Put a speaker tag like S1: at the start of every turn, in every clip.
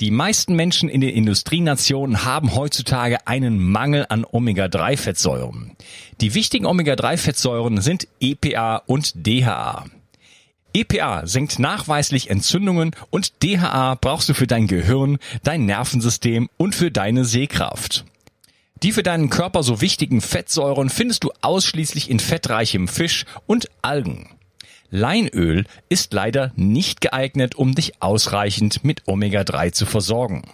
S1: Die meisten Menschen in den Industrienationen haben heutzutage einen Mangel an Omega-3-Fettsäuren. Die wichtigen Omega-3-Fettsäuren sind EPA und DHA. EPA senkt nachweislich Entzündungen und DHA brauchst du für dein Gehirn, dein Nervensystem und für deine Sehkraft. Die für deinen Körper so wichtigen Fettsäuren findest du ausschließlich in fettreichem Fisch und Algen. Leinöl ist leider nicht geeignet, um dich ausreichend mit Omega-3 zu versorgen.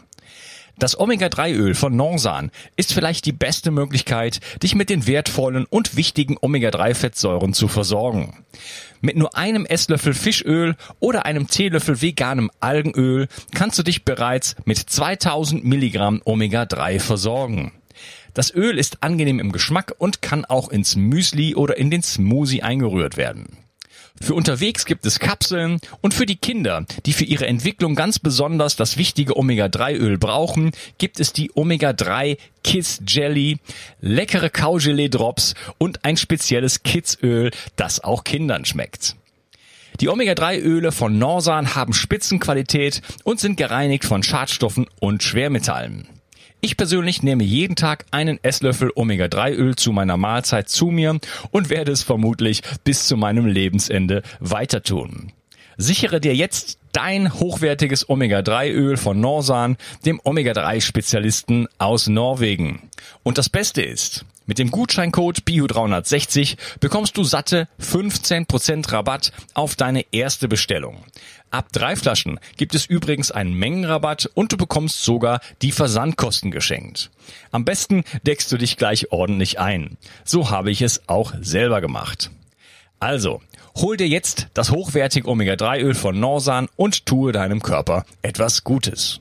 S1: Das Omega-3-Öl von Norsan ist vielleicht die beste Möglichkeit, dich mit den wertvollen und wichtigen Omega-3-Fettsäuren zu versorgen. Mit nur einem Esslöffel Fischöl oder einem Teelöffel veganem Algenöl kannst du dich bereits mit 2000 Milligramm Omega-3 versorgen. Das Öl ist angenehm im Geschmack und kann auch ins Müsli oder in den Smoothie eingerührt werden. Für unterwegs gibt es Kapseln und für die Kinder, die für ihre Entwicklung ganz besonders das wichtige Omega-3-Öl brauchen, gibt es die Omega-3 Kiss Jelly, leckere Kaugelee-Drops und ein spezielles Kids-Öl, das auch Kindern schmeckt. Die Omega-3-Öle von Norsan haben Spitzenqualität und sind gereinigt von Schadstoffen und Schwermetallen. Ich persönlich nehme jeden Tag einen Esslöffel Omega-3-Öl zu meiner Mahlzeit zu mir und werde es vermutlich bis zu meinem Lebensende weiter tun. Sichere dir jetzt dein hochwertiges Omega-3-Öl von Norsan, dem Omega-3-Spezialisten aus Norwegen. Und das Beste ist, mit dem Gutscheincode BIO360 bekommst du satte 15% Rabatt auf deine erste Bestellung. Ab drei Flaschen gibt es übrigens einen Mengenrabatt und du bekommst sogar die Versandkosten geschenkt. Am besten deckst du dich gleich ordentlich ein. So habe ich es auch selber gemacht. Also, hol dir jetzt das hochwertige Omega-3-Öl von Norsan und tue deinem Körper etwas Gutes.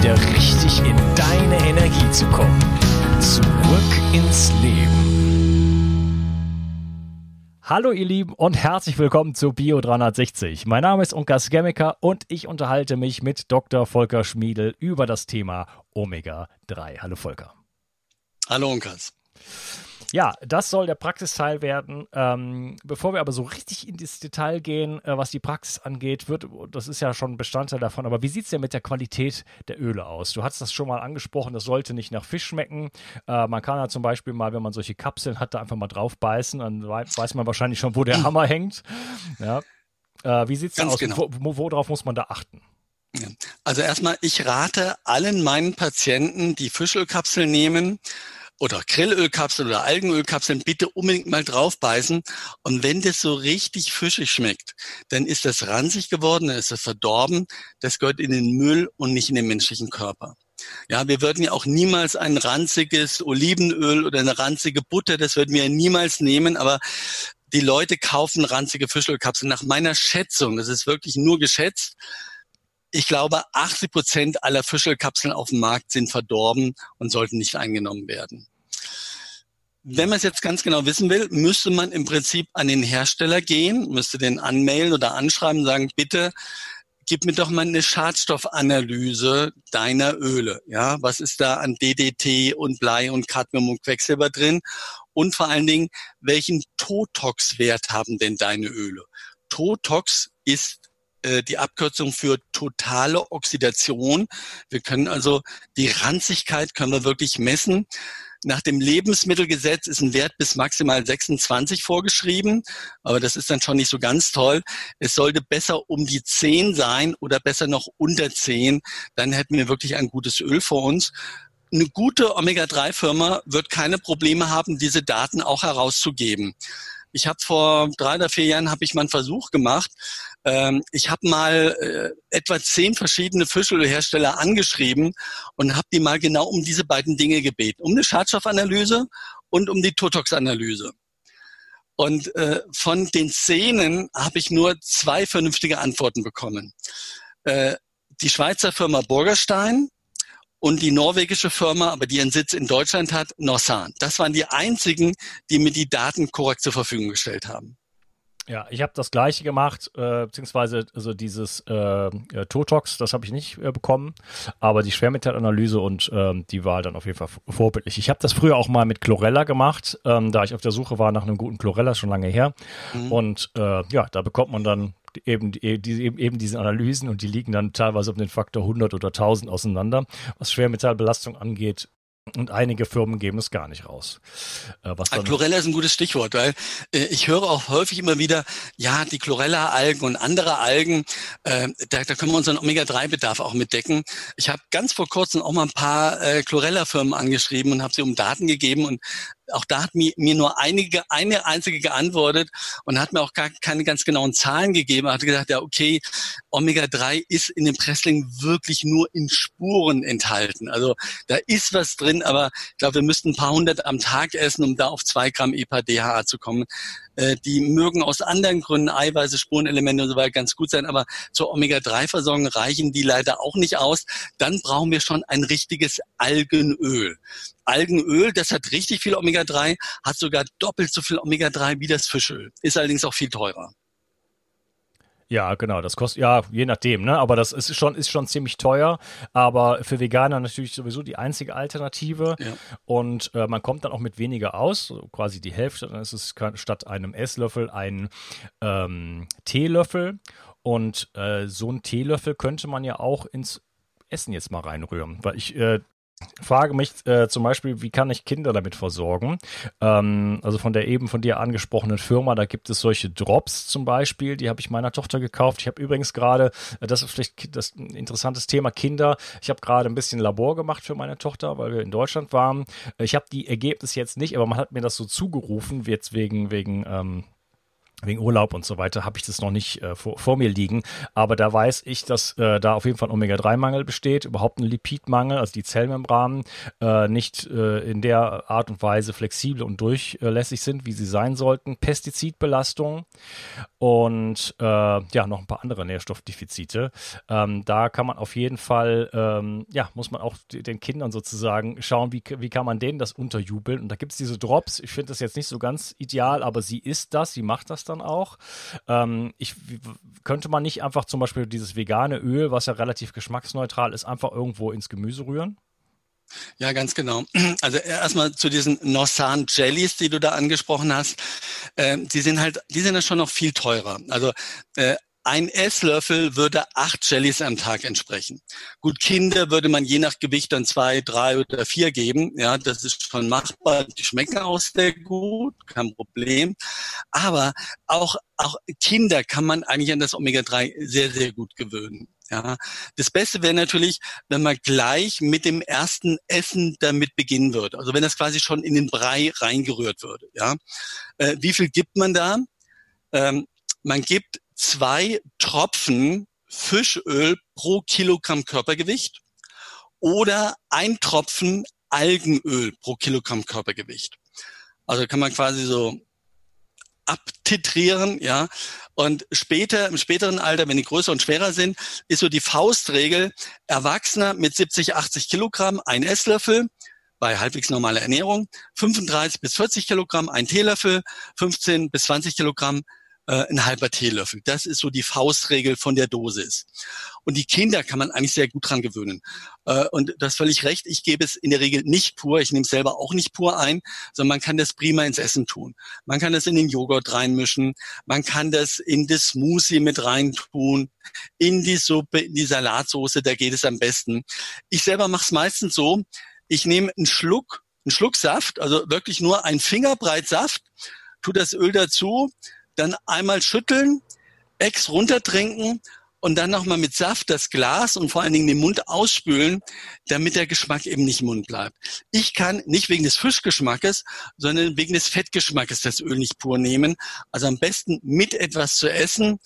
S1: wieder richtig in deine Energie zu kommen. Zurück ins Leben.
S2: Hallo ihr Lieben und herzlich willkommen zu Bio 360. Mein Name ist Unkas Gemmiker und ich unterhalte mich mit Dr. Volker Schmiedel über das Thema Omega 3. Hallo Volker.
S3: Hallo Unkas.
S2: Ja, das soll der Praxisteil werden. Ähm, bevor wir aber so richtig in das Detail gehen, äh, was die Praxis angeht, wird, das ist ja schon Bestandteil davon, aber wie sieht es denn mit der Qualität der Öle aus? Du hast das schon mal angesprochen, das sollte nicht nach Fisch schmecken. Äh, man kann ja zum Beispiel mal, wenn man solche Kapseln hat, da einfach mal drauf beißen, dann weiß man wahrscheinlich schon, wo der Hammer hängt. Ja. Äh, wie sieht's Ganz aus? Genau. Wo, worauf muss man da achten?
S3: Also erstmal, ich rate allen meinen Patienten, die Fischölkapsel nehmen oder Grillölkapsel oder Algenölkapseln, bitte unbedingt mal draufbeißen. Und wenn das so richtig fischig schmeckt, dann ist das ranzig geworden, dann ist das verdorben. Das gehört in den Müll und nicht in den menschlichen Körper. Ja, wir würden ja auch niemals ein ranziges Olivenöl oder eine ranzige Butter, das würden wir ja niemals nehmen, aber die Leute kaufen ranzige Fischölkapseln. Nach meiner Schätzung, das ist wirklich nur geschätzt, ich glaube, 80 Prozent aller Fischölkapseln auf dem Markt sind verdorben und sollten nicht eingenommen werden. Wenn man es jetzt ganz genau wissen will, müsste man im Prinzip an den Hersteller gehen, müsste den anmailen oder anschreiben, sagen, bitte gib mir doch mal eine Schadstoffanalyse deiner Öle. Ja, was ist da an DDT und Blei und Cadmium und Quecksilber drin? Und vor allen Dingen, welchen Totox-Wert haben denn deine Öle? Totox ist äh, die Abkürzung für totale Oxidation. Wir können also die Ranzigkeit können wir wirklich messen. Nach dem Lebensmittelgesetz ist ein Wert bis maximal 26 vorgeschrieben, aber das ist dann schon nicht so ganz toll. Es sollte besser um die 10 sein oder besser noch unter 10. Dann hätten wir wirklich ein gutes Öl vor uns. Eine gute Omega-3-Firma wird keine Probleme haben, diese Daten auch herauszugeben. Ich habe vor drei oder vier Jahren habe ich mal einen Versuch gemacht. Ähm, ich habe mal äh, etwa zehn verschiedene Fischölhersteller angeschrieben und habe die mal genau um diese beiden Dinge gebeten, um eine Schadstoffanalyse und um die Totox-Analyse. Und äh, von den Szenen habe ich nur zwei vernünftige Antworten bekommen. Äh, die Schweizer Firma Burgerstein und die norwegische Firma, aber die ihren Sitz in Deutschland hat, Norsan. Das waren die einzigen, die mir die Daten korrekt zur Verfügung gestellt haben.
S2: Ja, ich habe das gleiche gemacht, äh, beziehungsweise also dieses äh, äh Totox, das habe ich nicht äh, bekommen, aber die Schwermetallanalyse und ähm, die war dann auf jeden Fall vorbildlich. Ich habe das früher auch mal mit Chlorella gemacht, ähm, da ich auf der Suche war nach einem guten Chlorella, schon lange her. Mhm. Und äh, ja, da bekommt man dann eben, die, eben, eben diese Analysen und die liegen dann teilweise um den Faktor 100 oder 1000 auseinander. Was Schwermetallbelastung angeht, und einige Firmen geben es gar nicht raus.
S3: Äh, was dann Chlorella ist ein gutes Stichwort, weil äh, ich höre auch häufig immer wieder, ja, die Chlorella-Algen und andere Algen, äh, da, da können wir unseren Omega-3-Bedarf auch mitdecken. Ich habe ganz vor kurzem auch mal ein paar äh, Chlorella-Firmen angeschrieben und habe sie um Daten gegeben und auch da hat mir, mir nur einige, eine einzige geantwortet und hat mir auch gar keine ganz genauen Zahlen gegeben. Er hat gesagt, ja, okay, Omega-3 ist in dem Pressling wirklich nur in Spuren enthalten. Also da ist was drin, aber ich glaube, wir müssten ein paar hundert am Tag essen, um da auf zwei Gramm EPA-DHA zu kommen. Äh, die mögen aus anderen Gründen Eiweiße, Spurenelemente und so weiter ganz gut sein, aber zur Omega-3-Versorgung reichen die leider auch nicht aus. Dann brauchen wir schon ein richtiges Algenöl. Algenöl, das hat richtig viel Omega-3, hat sogar doppelt so viel Omega-3 wie das Fischöl, ist allerdings auch viel teurer.
S2: Ja, genau, das kostet, ja, je nachdem, ne? Aber das ist schon, ist schon ziemlich teuer. Aber für Veganer natürlich sowieso die einzige Alternative. Ja. Und äh, man kommt dann auch mit weniger aus, so quasi die Hälfte. Dann ist es statt einem Esslöffel ein ähm, Teelöffel. Und äh, so ein Teelöffel könnte man ja auch ins Essen jetzt mal reinrühren. Weil ich äh, frage mich äh, zum Beispiel, wie kann ich Kinder damit versorgen? Ähm, also von der eben von dir angesprochenen Firma, da gibt es solche Drops zum Beispiel, die habe ich meiner Tochter gekauft. Ich habe übrigens gerade, äh, das ist vielleicht das ein interessantes Thema Kinder. Ich habe gerade ein bisschen Labor gemacht für meine Tochter, weil wir in Deutschland waren. Ich habe die Ergebnisse jetzt nicht, aber man hat mir das so zugerufen, jetzt wegen wegen ähm, wegen Urlaub und so weiter habe ich das noch nicht äh, vor, vor, mir liegen. Aber da weiß ich, dass äh, da auf jeden Fall ein Omega-3-Mangel besteht, überhaupt ein Lipidmangel, also die Zellmembranen äh, nicht äh, in der Art und Weise flexibel und durchlässig sind, wie sie sein sollten. Pestizidbelastung und äh, ja, noch ein paar andere Nährstoffdefizite. Ähm, da kann man auf jeden Fall, ähm, ja, muss man auch den Kindern sozusagen schauen, wie, wie kann man denen das unterjubeln. Und da gibt es diese Drops. Ich finde das jetzt nicht so ganz ideal, aber sie ist das, sie macht das dann auch. Ähm, ich könnte man nicht einfach zum Beispiel dieses vegane Öl, was ja relativ geschmacksneutral ist, einfach irgendwo ins Gemüse rühren?
S3: Ja, ganz genau. Also erstmal zu diesen Norsan Jellies, die du da angesprochen hast. Äh, die sind halt, die sind ja schon noch viel teurer. Also äh, ein Esslöffel würde acht Jellies am Tag entsprechen. Gut, Kinder würde man je nach Gewicht dann zwei, drei oder vier geben. Ja, das ist schon machbar. Die schmecken auch sehr gut, kein Problem. Aber auch, auch Kinder kann man eigentlich an das Omega-3 sehr, sehr gut gewöhnen. Ja, das Beste wäre natürlich, wenn man gleich mit dem ersten Essen damit beginnen würde. Also wenn das quasi schon in den Brei reingerührt würde. Ja, äh, wie viel gibt man da? Ähm, man gibt zwei Tropfen Fischöl pro Kilogramm Körpergewicht oder ein Tropfen Algenöl pro Kilogramm Körpergewicht. Also kann man quasi so abtitrieren, ja. Und später, im späteren Alter, wenn die größer und schwerer sind, ist so die Faustregel, Erwachsener mit 70, 80 Kilogramm, ein Esslöffel, bei halbwegs normaler Ernährung, 35 bis 40 Kilogramm, ein Teelöffel, 15 bis 20 Kilogramm, äh, ein halber Teelöffel. Das ist so die Faustregel von der Dosis. Und die Kinder kann man eigentlich sehr gut dran gewöhnen. Äh, und das völlig recht. Ich gebe es in der Regel nicht pur. Ich nehme es selber auch nicht pur ein, sondern man kann das prima ins Essen tun. Man kann das in den Joghurt reinmischen. Man kann das in das Smoothie mit reintun. In die Suppe, in die Salatsoße. Da geht es am besten. Ich selber mache es meistens so. Ich nehme einen Schluck, einen Schluck Saft, also wirklich nur ein Fingerbreit Saft, tu das Öl dazu, dann einmal schütteln, Ex runtertrinken und dann nochmal mit Saft das Glas und vor allen Dingen den Mund ausspülen, damit der Geschmack eben nicht im Mund bleibt. Ich kann nicht wegen des Fischgeschmackes, sondern wegen des Fettgeschmackes das Öl nicht pur nehmen. Also am besten mit etwas zu essen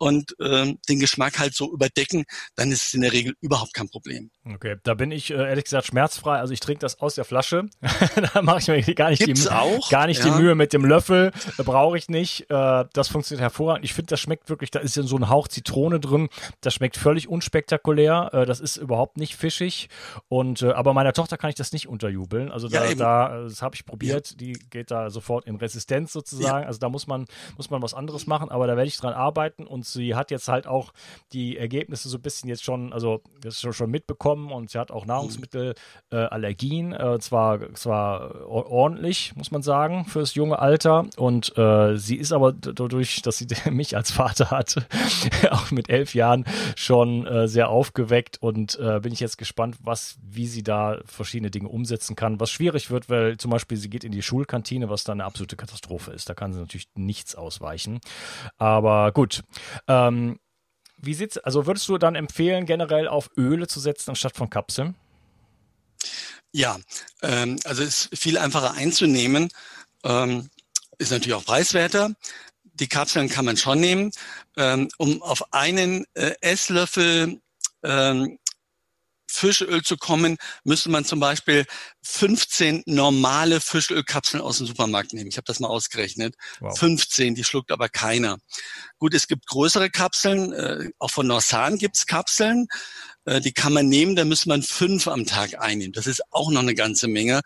S3: und äh, den Geschmack halt so überdecken, dann ist es in der Regel überhaupt kein Problem.
S2: Okay, da bin ich äh, ehrlich gesagt schmerzfrei. Also ich trinke das aus der Flasche. da mache ich mir gar nicht,
S3: Gibt's
S2: die,
S3: auch?
S2: gar nicht
S3: Ja.
S2: die Mühe mit dem Löffel. Äh, Brauche ich nicht. Äh, das funktioniert hervorragend. Ich finde, das schmeckt wirklich, da ist ja so ein Hauch Zitrone drin. Das schmeckt völlig unspektakulär. Das ist überhaupt nicht fischig. Und aber meiner Tochter kann ich das nicht unterjubeln. Also da,
S3: Ja,
S2: da das habe ich probiert. Die geht da sofort in Resistenz sozusagen. Also da muss man muss man was anderes machen. Aber da werde ich dran arbeiten. Und sie hat jetzt halt auch die Ergebnisse so ein bisschen jetzt schon, also das ist schon, schon mitbekommen und sie hat auch Nahrungsmittelallergien, äh, Allergien, äh, zwar, zwar or- ordentlich, muss man sagen, fürs junge Alter. Und äh, sie ist aber dadurch, dass sie mich als Vater hat, auch mit elf Jahren schon äh, sehr aufgeweckt und äh, bin ich jetzt gespannt, was, wie sie da verschiedene Dinge umsetzen kann. Was schwierig wird, weil zum Beispiel sie geht in die Schulkantine, was dann eine absolute Katastrophe ist. Da kann sie natürlich nichts ausweichen. Aber gut. Ähm, wie sieht's, also würdest du dann empfehlen, generell auf Öle zu setzen anstatt von Kapseln?
S3: Ja, ähm, also es ist viel einfacher einzunehmen, ähm, ist natürlich auch preiswerter. Die Kapseln kann man schon nehmen. Ähm, um auf einen äh, Esslöffel ähm, Fischöl zu kommen, müsste man zum Beispiel 15 normale Fischölkapseln aus dem Supermarkt nehmen. Ich habe das mal ausgerechnet.
S2: Wow.
S3: 15, die schluckt aber keiner. Gut, es gibt größere Kapseln, äh, auch von Norsan gibt's Kapseln, äh, die kann man nehmen, da muss man fünf am Tag einnehmen. Das ist auch noch eine ganze Menge.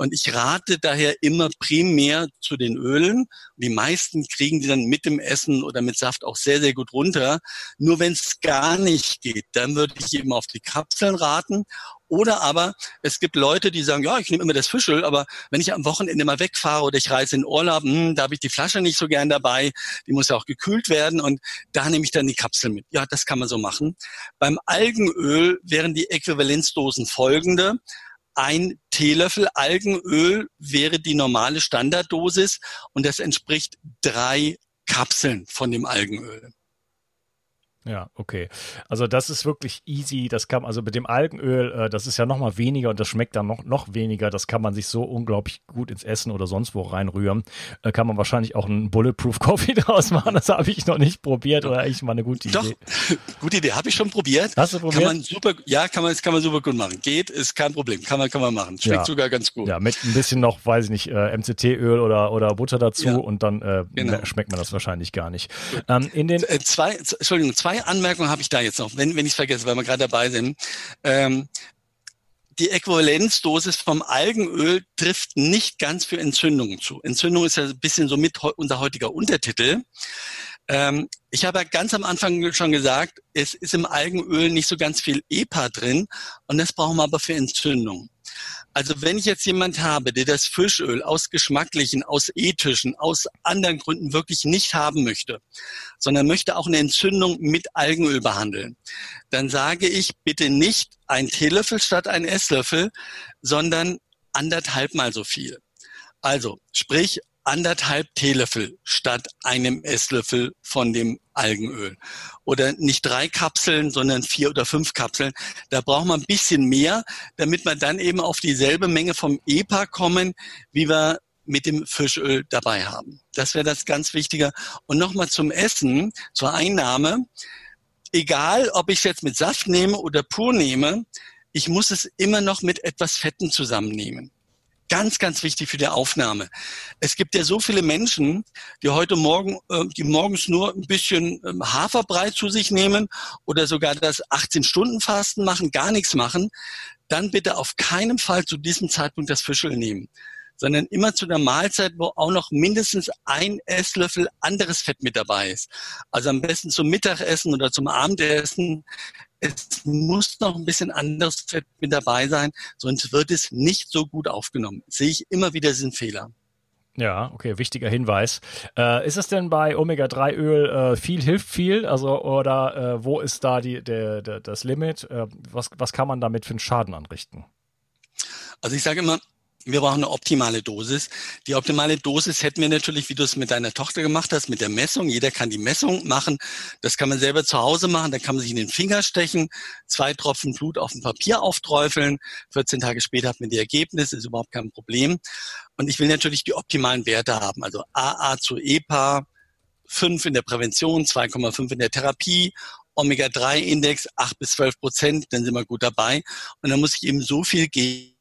S3: Und ich rate daher immer primär zu den Ölen. Die meisten kriegen die dann mit dem Essen oder mit Saft auch sehr, sehr gut runter. Nur wenn es gar nicht geht, dann würde ich eben auf die Kapseln raten. Oder aber es gibt Leute, die sagen, ja, ich nehme immer das Fischöl, aber wenn ich am Wochenende mal wegfahre oder ich reise in Urlaub, hm, da habe ich die Flasche nicht so gern dabei, die muss ja auch gekühlt werden und da nehme ich dann die Kapsel mit. Ja, das kann man so machen. Beim Algenöl wären die Äquivalenzdosen folgende. Ein Teelöffel Algenöl wäre die normale Standarddosis und das entspricht drei Kapseln von dem Algenöl.
S2: Ja, okay. Also das ist wirklich easy. Das kann also mit dem Algenöl, äh, das ist ja noch mal weniger und das schmeckt dann noch noch weniger. Das kann man sich so unglaublich gut ins Essen oder sonst wo reinrühren. Äh, kann man wahrscheinlich auch einen Bulletproof Coffee draus machen. Das habe ich noch nicht probiert oder eigentlich mal eine gute
S3: Doch,
S2: Idee.
S3: gute Idee, habe ich schon probiert.
S2: Hast du probiert?
S3: Kann man super, ja, kann man, kann man super gut machen. Geht, ist kein Problem, kann man, kann man machen. Schmeckt
S2: Ja.
S3: sogar ganz gut.
S2: Ja, mit ein bisschen noch, weiß ich nicht, äh, MCT-Öl oder oder Butter dazu
S3: Ja.
S2: und dann äh,
S3: Genau.
S2: schmeckt man das wahrscheinlich gar nicht. Ähm, in den
S3: Äh, zwei, Entschuldigung, zwei Anmerkungen habe ich da jetzt noch, wenn, wenn ich es vergesse, weil wir gerade dabei sind. Ähm, die Äquivalenzdosis vom Algenöl trifft nicht ganz für Entzündungen zu. Entzündung ist ja ein bisschen so mit unser heutiger Untertitel. Ähm, ich habe ja ganz am Anfang schon gesagt, es ist im Algenöl nicht so ganz viel EPA drin und das brauchen wir aber für Entzündung. Also wenn ich jetzt jemand habe, der das Fischöl aus geschmacklichen, aus ethischen, aus anderen Gründen wirklich nicht haben möchte, sondern möchte auch eine Entzündung mit Algenöl behandeln, dann sage ich bitte nicht ein Teelöffel statt ein Esslöffel, sondern anderthalb mal so viel. Also sprich anderthalb Teelöffel statt einem Esslöffel von dem Algenöl. Oder nicht drei Kapseln, sondern vier oder fünf Kapseln. Da braucht man ein bisschen mehr, damit wir dann eben auf dieselbe Menge vom EPA kommen, wie wir mit dem Fischöl dabei haben. Das wäre das ganz Wichtige. Und nochmal zum Essen, zur Einnahme. Egal, ob ich es jetzt mit Saft nehme oder pur nehme, ich muss es immer noch mit etwas Fetten zusammennehmen. Ganz, ganz wichtig für die Aufnahme. Es gibt ja so viele Menschen, die heute Morgen, äh, die morgens nur ein bisschen ähm, Haferbrei zu sich nehmen oder sogar das 18-Stunden-Fasten machen, gar nichts machen. Dann bitte auf keinen Fall zu diesem Zeitpunkt das Fischöl nehmen sondern immer zu einer Mahlzeit, wo auch noch mindestens ein Esslöffel anderes Fett mit dabei ist. Also am besten zum Mittagessen oder zum Abendessen es muss noch ein bisschen anderes Fett mit dabei sein, sonst wird es nicht so gut aufgenommen. Sehe ich immer wieder diesen Fehler.
S2: Ja, okay, wichtiger Hinweis. Äh, ist es denn bei Omega-3-Öl äh, viel hilft viel? Also, oder äh, wo ist da die, der, der, das Limit? Äh, was, was kann man damit für einen Schaden anrichten?
S3: Also ich sage immer, wir brauchen eine optimale Dosis. Die optimale Dosis hätten wir natürlich, wie du es mit deiner Tochter gemacht hast, mit der Messung. Jeder kann die Messung machen. Das kann man selber zu Hause machen. Da kann man sich in den Finger stechen, zwei Tropfen Blut auf dem Papier aufträufeln. 14 Tage später hat man die Ergebnisse, ist überhaupt kein Problem. Und ich will natürlich die optimalen Werte haben. Also AA zu EPA, 5 in der Prävention, 2,5 in der Therapie Omega-3-Index 8 bis 12 Prozent, dann sind wir gut dabei. Und dann muss ich eben so viel geben,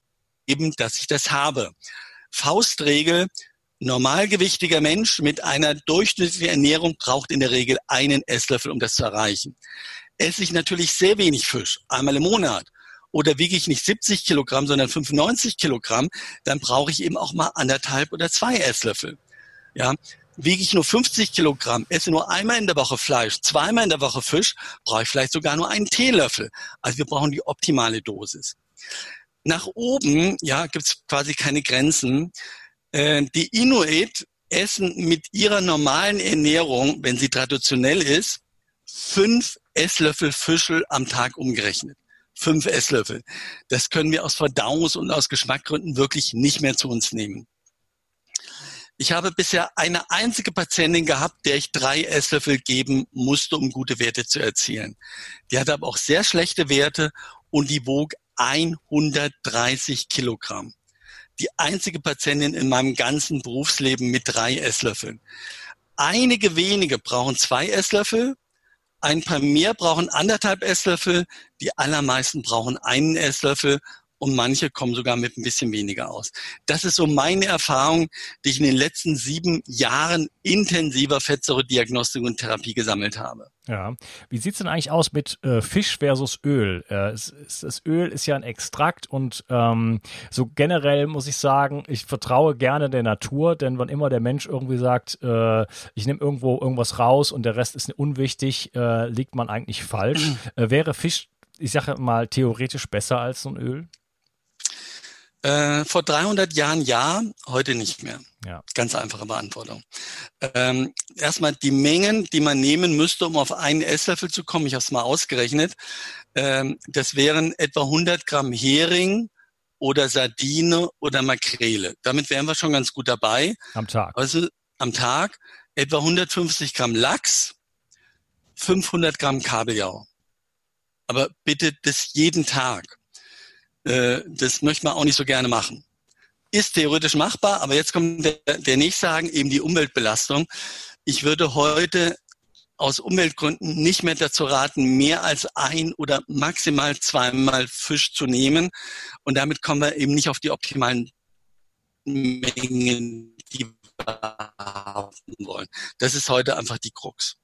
S3: eben, dass ich das habe. Faustregel, normalgewichtiger Mensch mit einer durchschnittlichen Ernährung braucht in der Regel einen Esslöffel, um das zu erreichen. Esse ich natürlich sehr wenig Fisch, einmal im Monat, oder wiege ich nicht 70 Kilogramm, sondern 95 Kilogramm, dann brauche ich eben auch mal anderthalb oder zwei Esslöffel. Ja, wiege ich nur 50 Kilogramm, esse nur einmal in der Woche Fleisch, zweimal in der Woche Fisch, brauche ich vielleicht sogar nur einen Teelöffel. Also wir brauchen die optimale Dosis. Nach oben, ja, gibt's quasi keine Grenzen. Äh, die Inuit essen mit ihrer normalen Ernährung, wenn sie traditionell ist, fünf Esslöffel Fischel am Tag umgerechnet. Fünf Esslöffel. Das können wir aus Verdauungs- und aus Geschmackgründen wirklich nicht mehr zu uns nehmen. Ich habe bisher eine einzige Patientin gehabt, der ich drei Esslöffel geben musste, um gute Werte zu erzielen. Die hatte aber auch sehr schlechte Werte und die wog 130 Kilogramm. Die einzige Patientin in meinem ganzen Berufsleben mit drei Esslöffeln. Einige wenige brauchen zwei Esslöffel, ein paar mehr brauchen anderthalb Esslöffel, die allermeisten brauchen einen Esslöffel und manche kommen sogar mit ein bisschen weniger aus. Das ist so meine Erfahrung, die ich in den letzten sieben Jahren intensiver Fettsäurediagnostik und Therapie gesammelt habe.
S2: Ja, wie sieht's denn eigentlich aus mit äh, Fisch versus Öl? Äh, es, es, das Öl ist ja ein Extrakt und ähm, so generell muss ich sagen, ich vertraue gerne der Natur, denn wann immer der Mensch irgendwie sagt, äh, ich nehme irgendwo irgendwas raus und der Rest ist unwichtig, äh, liegt man eigentlich falsch. Äh, wäre Fisch, ich sage mal, theoretisch besser als so ein Öl?
S3: Äh, vor 300 Jahren ja, heute nicht mehr. Ja. Ganz einfache Beantwortung. Ähm, erstmal die Mengen, die man nehmen müsste, um auf einen Esslöffel zu kommen. Ich habe es mal ausgerechnet. Ähm, das wären etwa 100 Gramm Hering oder Sardine oder Makrele. Damit wären wir schon ganz gut dabei.
S2: Am Tag.
S3: Also am Tag etwa 150 Gramm Lachs, 500 Gramm Kabeljau. Aber bitte das jeden Tag. Äh, das möchte man auch nicht so gerne machen. Ist theoretisch machbar, aber jetzt kommt der, der nächste Haken, eben die Umweltbelastung. Ich würde heute aus Umweltgründen nicht mehr dazu raten, mehr als ein oder maximal zweimal Fisch zu nehmen. Und damit kommen wir eben nicht auf die optimalen Mengen, die wir haben wollen. Das ist heute einfach die Krux.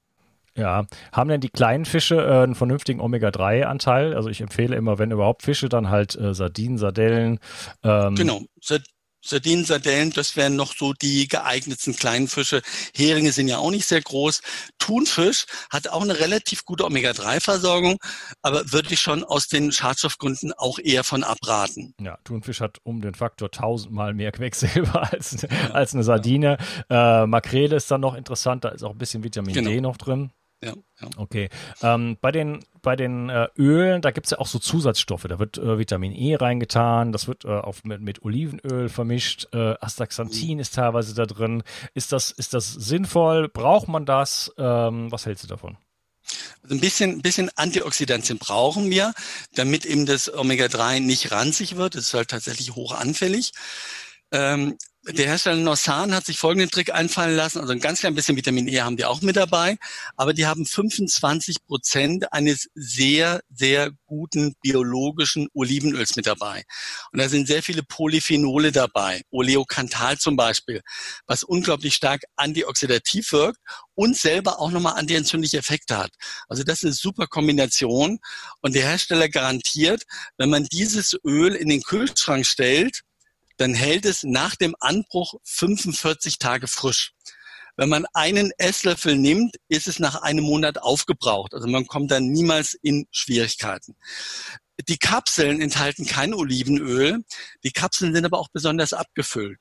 S2: Ja, haben denn die kleinen Fische äh, einen vernünftigen Omega-3-Anteil? Also ich empfehle immer, wenn überhaupt Fische, dann halt äh, Sardinen, Sardellen.
S3: Ähm. Genau, Sardinen, Sardellen, das wären noch so die geeignetsten kleinen Fische. Heringe sind ja auch nicht sehr groß. Thunfisch hat auch eine relativ gute Omega-3-Versorgung, aber würde ich schon aus den Schadstoffgründen auch eher von abraten.
S2: Ja, Thunfisch hat um den Faktor tausendmal mehr Quecksilber als, als eine Sardine. Äh, Makrele ist dann noch interessant, da ist auch ein bisschen Vitamin genau. D noch drin. Ja, ja. Okay. Ähm, bei den, bei den äh, Ölen, da gibt es ja auch so Zusatzstoffe. Da wird äh, Vitamin E reingetan, das wird äh, auf, mit, mit Olivenöl vermischt. Äh, Astaxanthin mhm. ist teilweise da drin. Ist das, ist das sinnvoll? Braucht man das? Ähm, was hältst du davon?
S3: Also ein bisschen, bisschen Antioxidantien brauchen wir, damit eben das Omega-3 nicht ranzig wird. Es ist halt tatsächlich hoch anfällig. Ähm, der Hersteller Norsan hat sich folgenden Trick einfallen lassen. Also ein ganz klein bisschen Vitamin E haben die auch mit dabei, aber die haben 25 Prozent eines sehr, sehr guten biologischen Olivenöls mit dabei. Und da sind sehr viele Polyphenole dabei, Oleokantal zum Beispiel, was unglaublich stark antioxidativ wirkt und selber auch nochmal antientzündliche Effekte hat. Also das ist eine super Kombination und der Hersteller garantiert, wenn man dieses Öl in den Kühlschrank stellt, dann hält es nach dem Anbruch 45 Tage frisch. Wenn man einen Esslöffel nimmt, ist es nach einem Monat aufgebraucht. Also man kommt dann niemals in Schwierigkeiten. Die Kapseln enthalten kein Olivenöl. Die Kapseln sind aber auch besonders abgefüllt.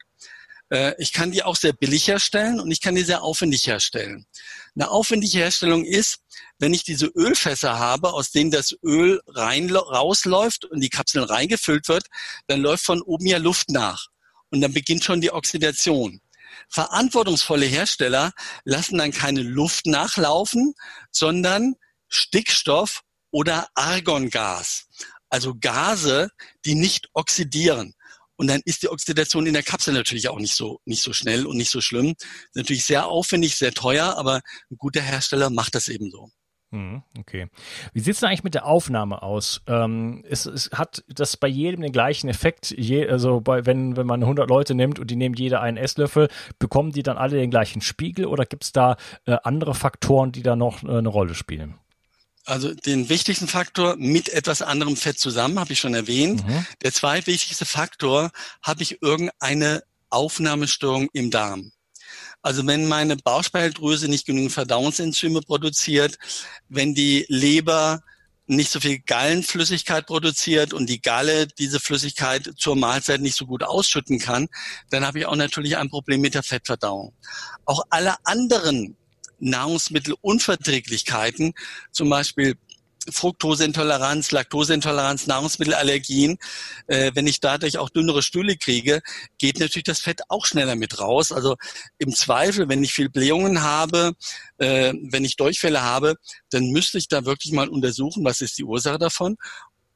S3: Äh, ich kann die auch sehr billig herstellen und ich kann die sehr aufwendig herstellen. Eine aufwendige Herstellung ist, wenn ich diese Ölfässer habe, aus denen das Öl rein, rausläuft und die Kapsel reingefüllt wird, dann läuft von oben ja Luft nach. Und dann beginnt schon die Oxidation. Verantwortungsvolle Hersteller lassen dann keine Luft nachlaufen, sondern Stickstoff oder Argongas. Also Gase, die nicht oxidieren. Und dann ist die Oxidation in der Kapsel natürlich auch nicht so, nicht so schnell und nicht so schlimm. Ist natürlich sehr aufwendig, sehr teuer, aber ein guter Hersteller macht das eben so.
S2: Mhm, okay. Wie sieht es denn eigentlich mit der Aufnahme aus? Ähm, es, es, hat das bei jedem den gleichen Effekt? Je, also bei, wenn, wenn man 100 Leute nimmt und die nehmen jeder einen Esslöffel, bekommen die dann alle den gleichen Spiegel oder gibt es da äh, andere Faktoren, die da noch äh, eine Rolle spielen?
S3: Also den wichtigsten Faktor mit etwas anderem Fett zusammen, habe ich schon erwähnt. Mhm. Der zweitwichtigste Faktor, habe ich irgendeine Aufnahmestörung im Darm. Also wenn meine Bauchspeicheldrüse nicht genügend Verdauungsenzyme produziert, wenn die Leber nicht so viel Gallenflüssigkeit produziert und die Galle diese Flüssigkeit zur Mahlzeit nicht so gut ausschütten kann, dann habe ich auch natürlich ein Problem mit der Fettverdauung. Auch alle anderen Nahrungsmittelunverträglichkeiten, zum Beispiel Fructoseintoleranz, Laktoseintoleranz, Nahrungsmittelallergien. Äh, wenn ich dadurch auch dünnere Stühle kriege, geht natürlich das Fett auch schneller mit raus. Also im Zweifel, wenn ich viel Blähungen habe, äh, wenn ich Durchfälle habe, dann müsste ich da wirklich mal untersuchen, was ist die Ursache davon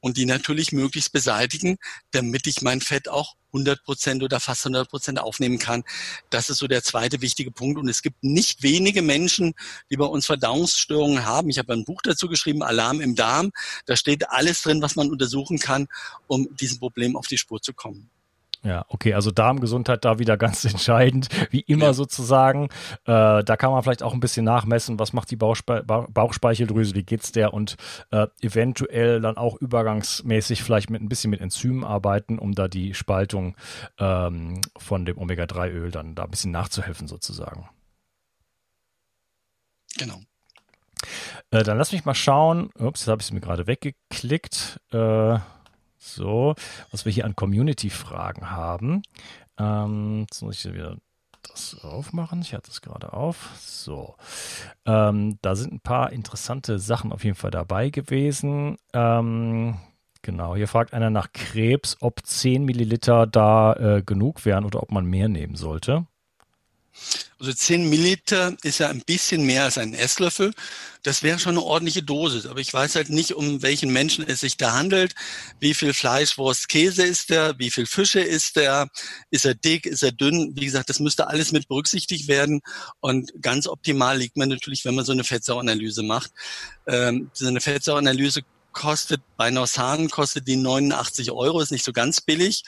S3: und die natürlich möglichst beseitigen, damit ich mein Fett auch 100 Prozent oder fast 100 Prozent aufnehmen kann. Das ist so der zweite wichtige Punkt. Und es gibt nicht wenige Menschen, die bei uns Verdauungsstörungen haben. Ich habe ein Buch dazu geschrieben, Alarm im Darm. Da steht alles drin, was man untersuchen kann, um diesem Problem auf die Spur zu kommen.
S2: Ja, okay, also Darmgesundheit da wieder ganz entscheidend, wie immer ja. sozusagen. Äh, da kann man vielleicht auch ein bisschen nachmessen, was macht die Bauchspe Bauchspeicheldrüse, wie geht's der und äh, eventuell dann auch übergangsmäßig vielleicht mit ein bisschen mit Enzymen arbeiten, um da die Spaltung ähm, von dem Omega-3-Öl dann da ein bisschen nachzuhelfen sozusagen.
S3: Genau.
S2: Äh, dann lass mich mal schauen. Ups, jetzt habe ich es mir gerade weggeklickt. Äh, so, was wir hier an Community-Fragen haben. Ähm, jetzt muss ich wieder das aufmachen. Ich hatte es gerade auf. So. Ähm, da sind ein paar interessante Sachen auf jeden Fall dabei gewesen. Ähm, genau, hier fragt einer nach Krebs, ob 10 Milliliter da äh, genug wären oder ob man mehr nehmen sollte.
S3: Also 10 Milliliter ist ja ein bisschen mehr als ein Esslöffel. Das wäre schon eine ordentliche Dosis. Aber ich weiß halt nicht, um welchen Menschen es sich da handelt. Wie viel Fleisch, Wurst, Käse ist der? Wie viel Fische ist der? Ist er dick? Ist er dünn? Wie gesagt, das müsste alles mit berücksichtigt werden. Und ganz optimal liegt man natürlich, wenn man so eine Fettsäureanalyse macht. Ähm, so eine Fettsäureanalyse kostet bei Norsan kostet die 89 Euro, ist nicht so ganz billig.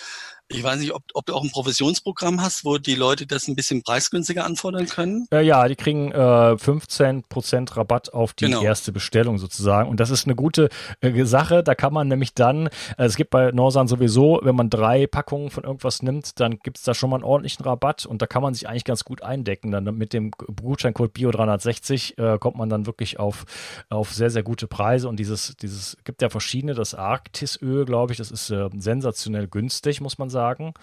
S3: Ich weiß nicht, ob, ob du auch ein Provisionsprogramm hast, wo die Leute das ein bisschen preisgünstiger anfordern können.
S2: Äh, ja, die kriegen äh, 15 Prozent Rabatt auf die genau. erste Bestellung sozusagen. Und das ist eine gute äh, Sache. Da kann man nämlich dann, äh, es gibt bei Norsan sowieso, wenn man drei Packungen von irgendwas nimmt, dann gibt es da schon mal einen ordentlichen Rabatt und da kann man sich eigentlich ganz gut eindecken. Dann mit dem Gutscheincode Bio360 äh, kommt man dann wirklich auf, auf sehr, sehr gute Preise. Und dieses, dieses gibt ja verschiedene, das Arktisöl, glaube ich, das ist äh, sensationell günstig, muss man sagen sagen.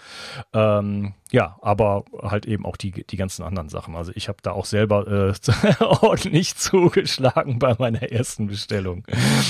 S2: Ähm, ja, aber halt eben auch die, die ganzen anderen Sachen. Also ich habe da auch selber äh, ordentlich zugeschlagen bei meiner ersten Bestellung.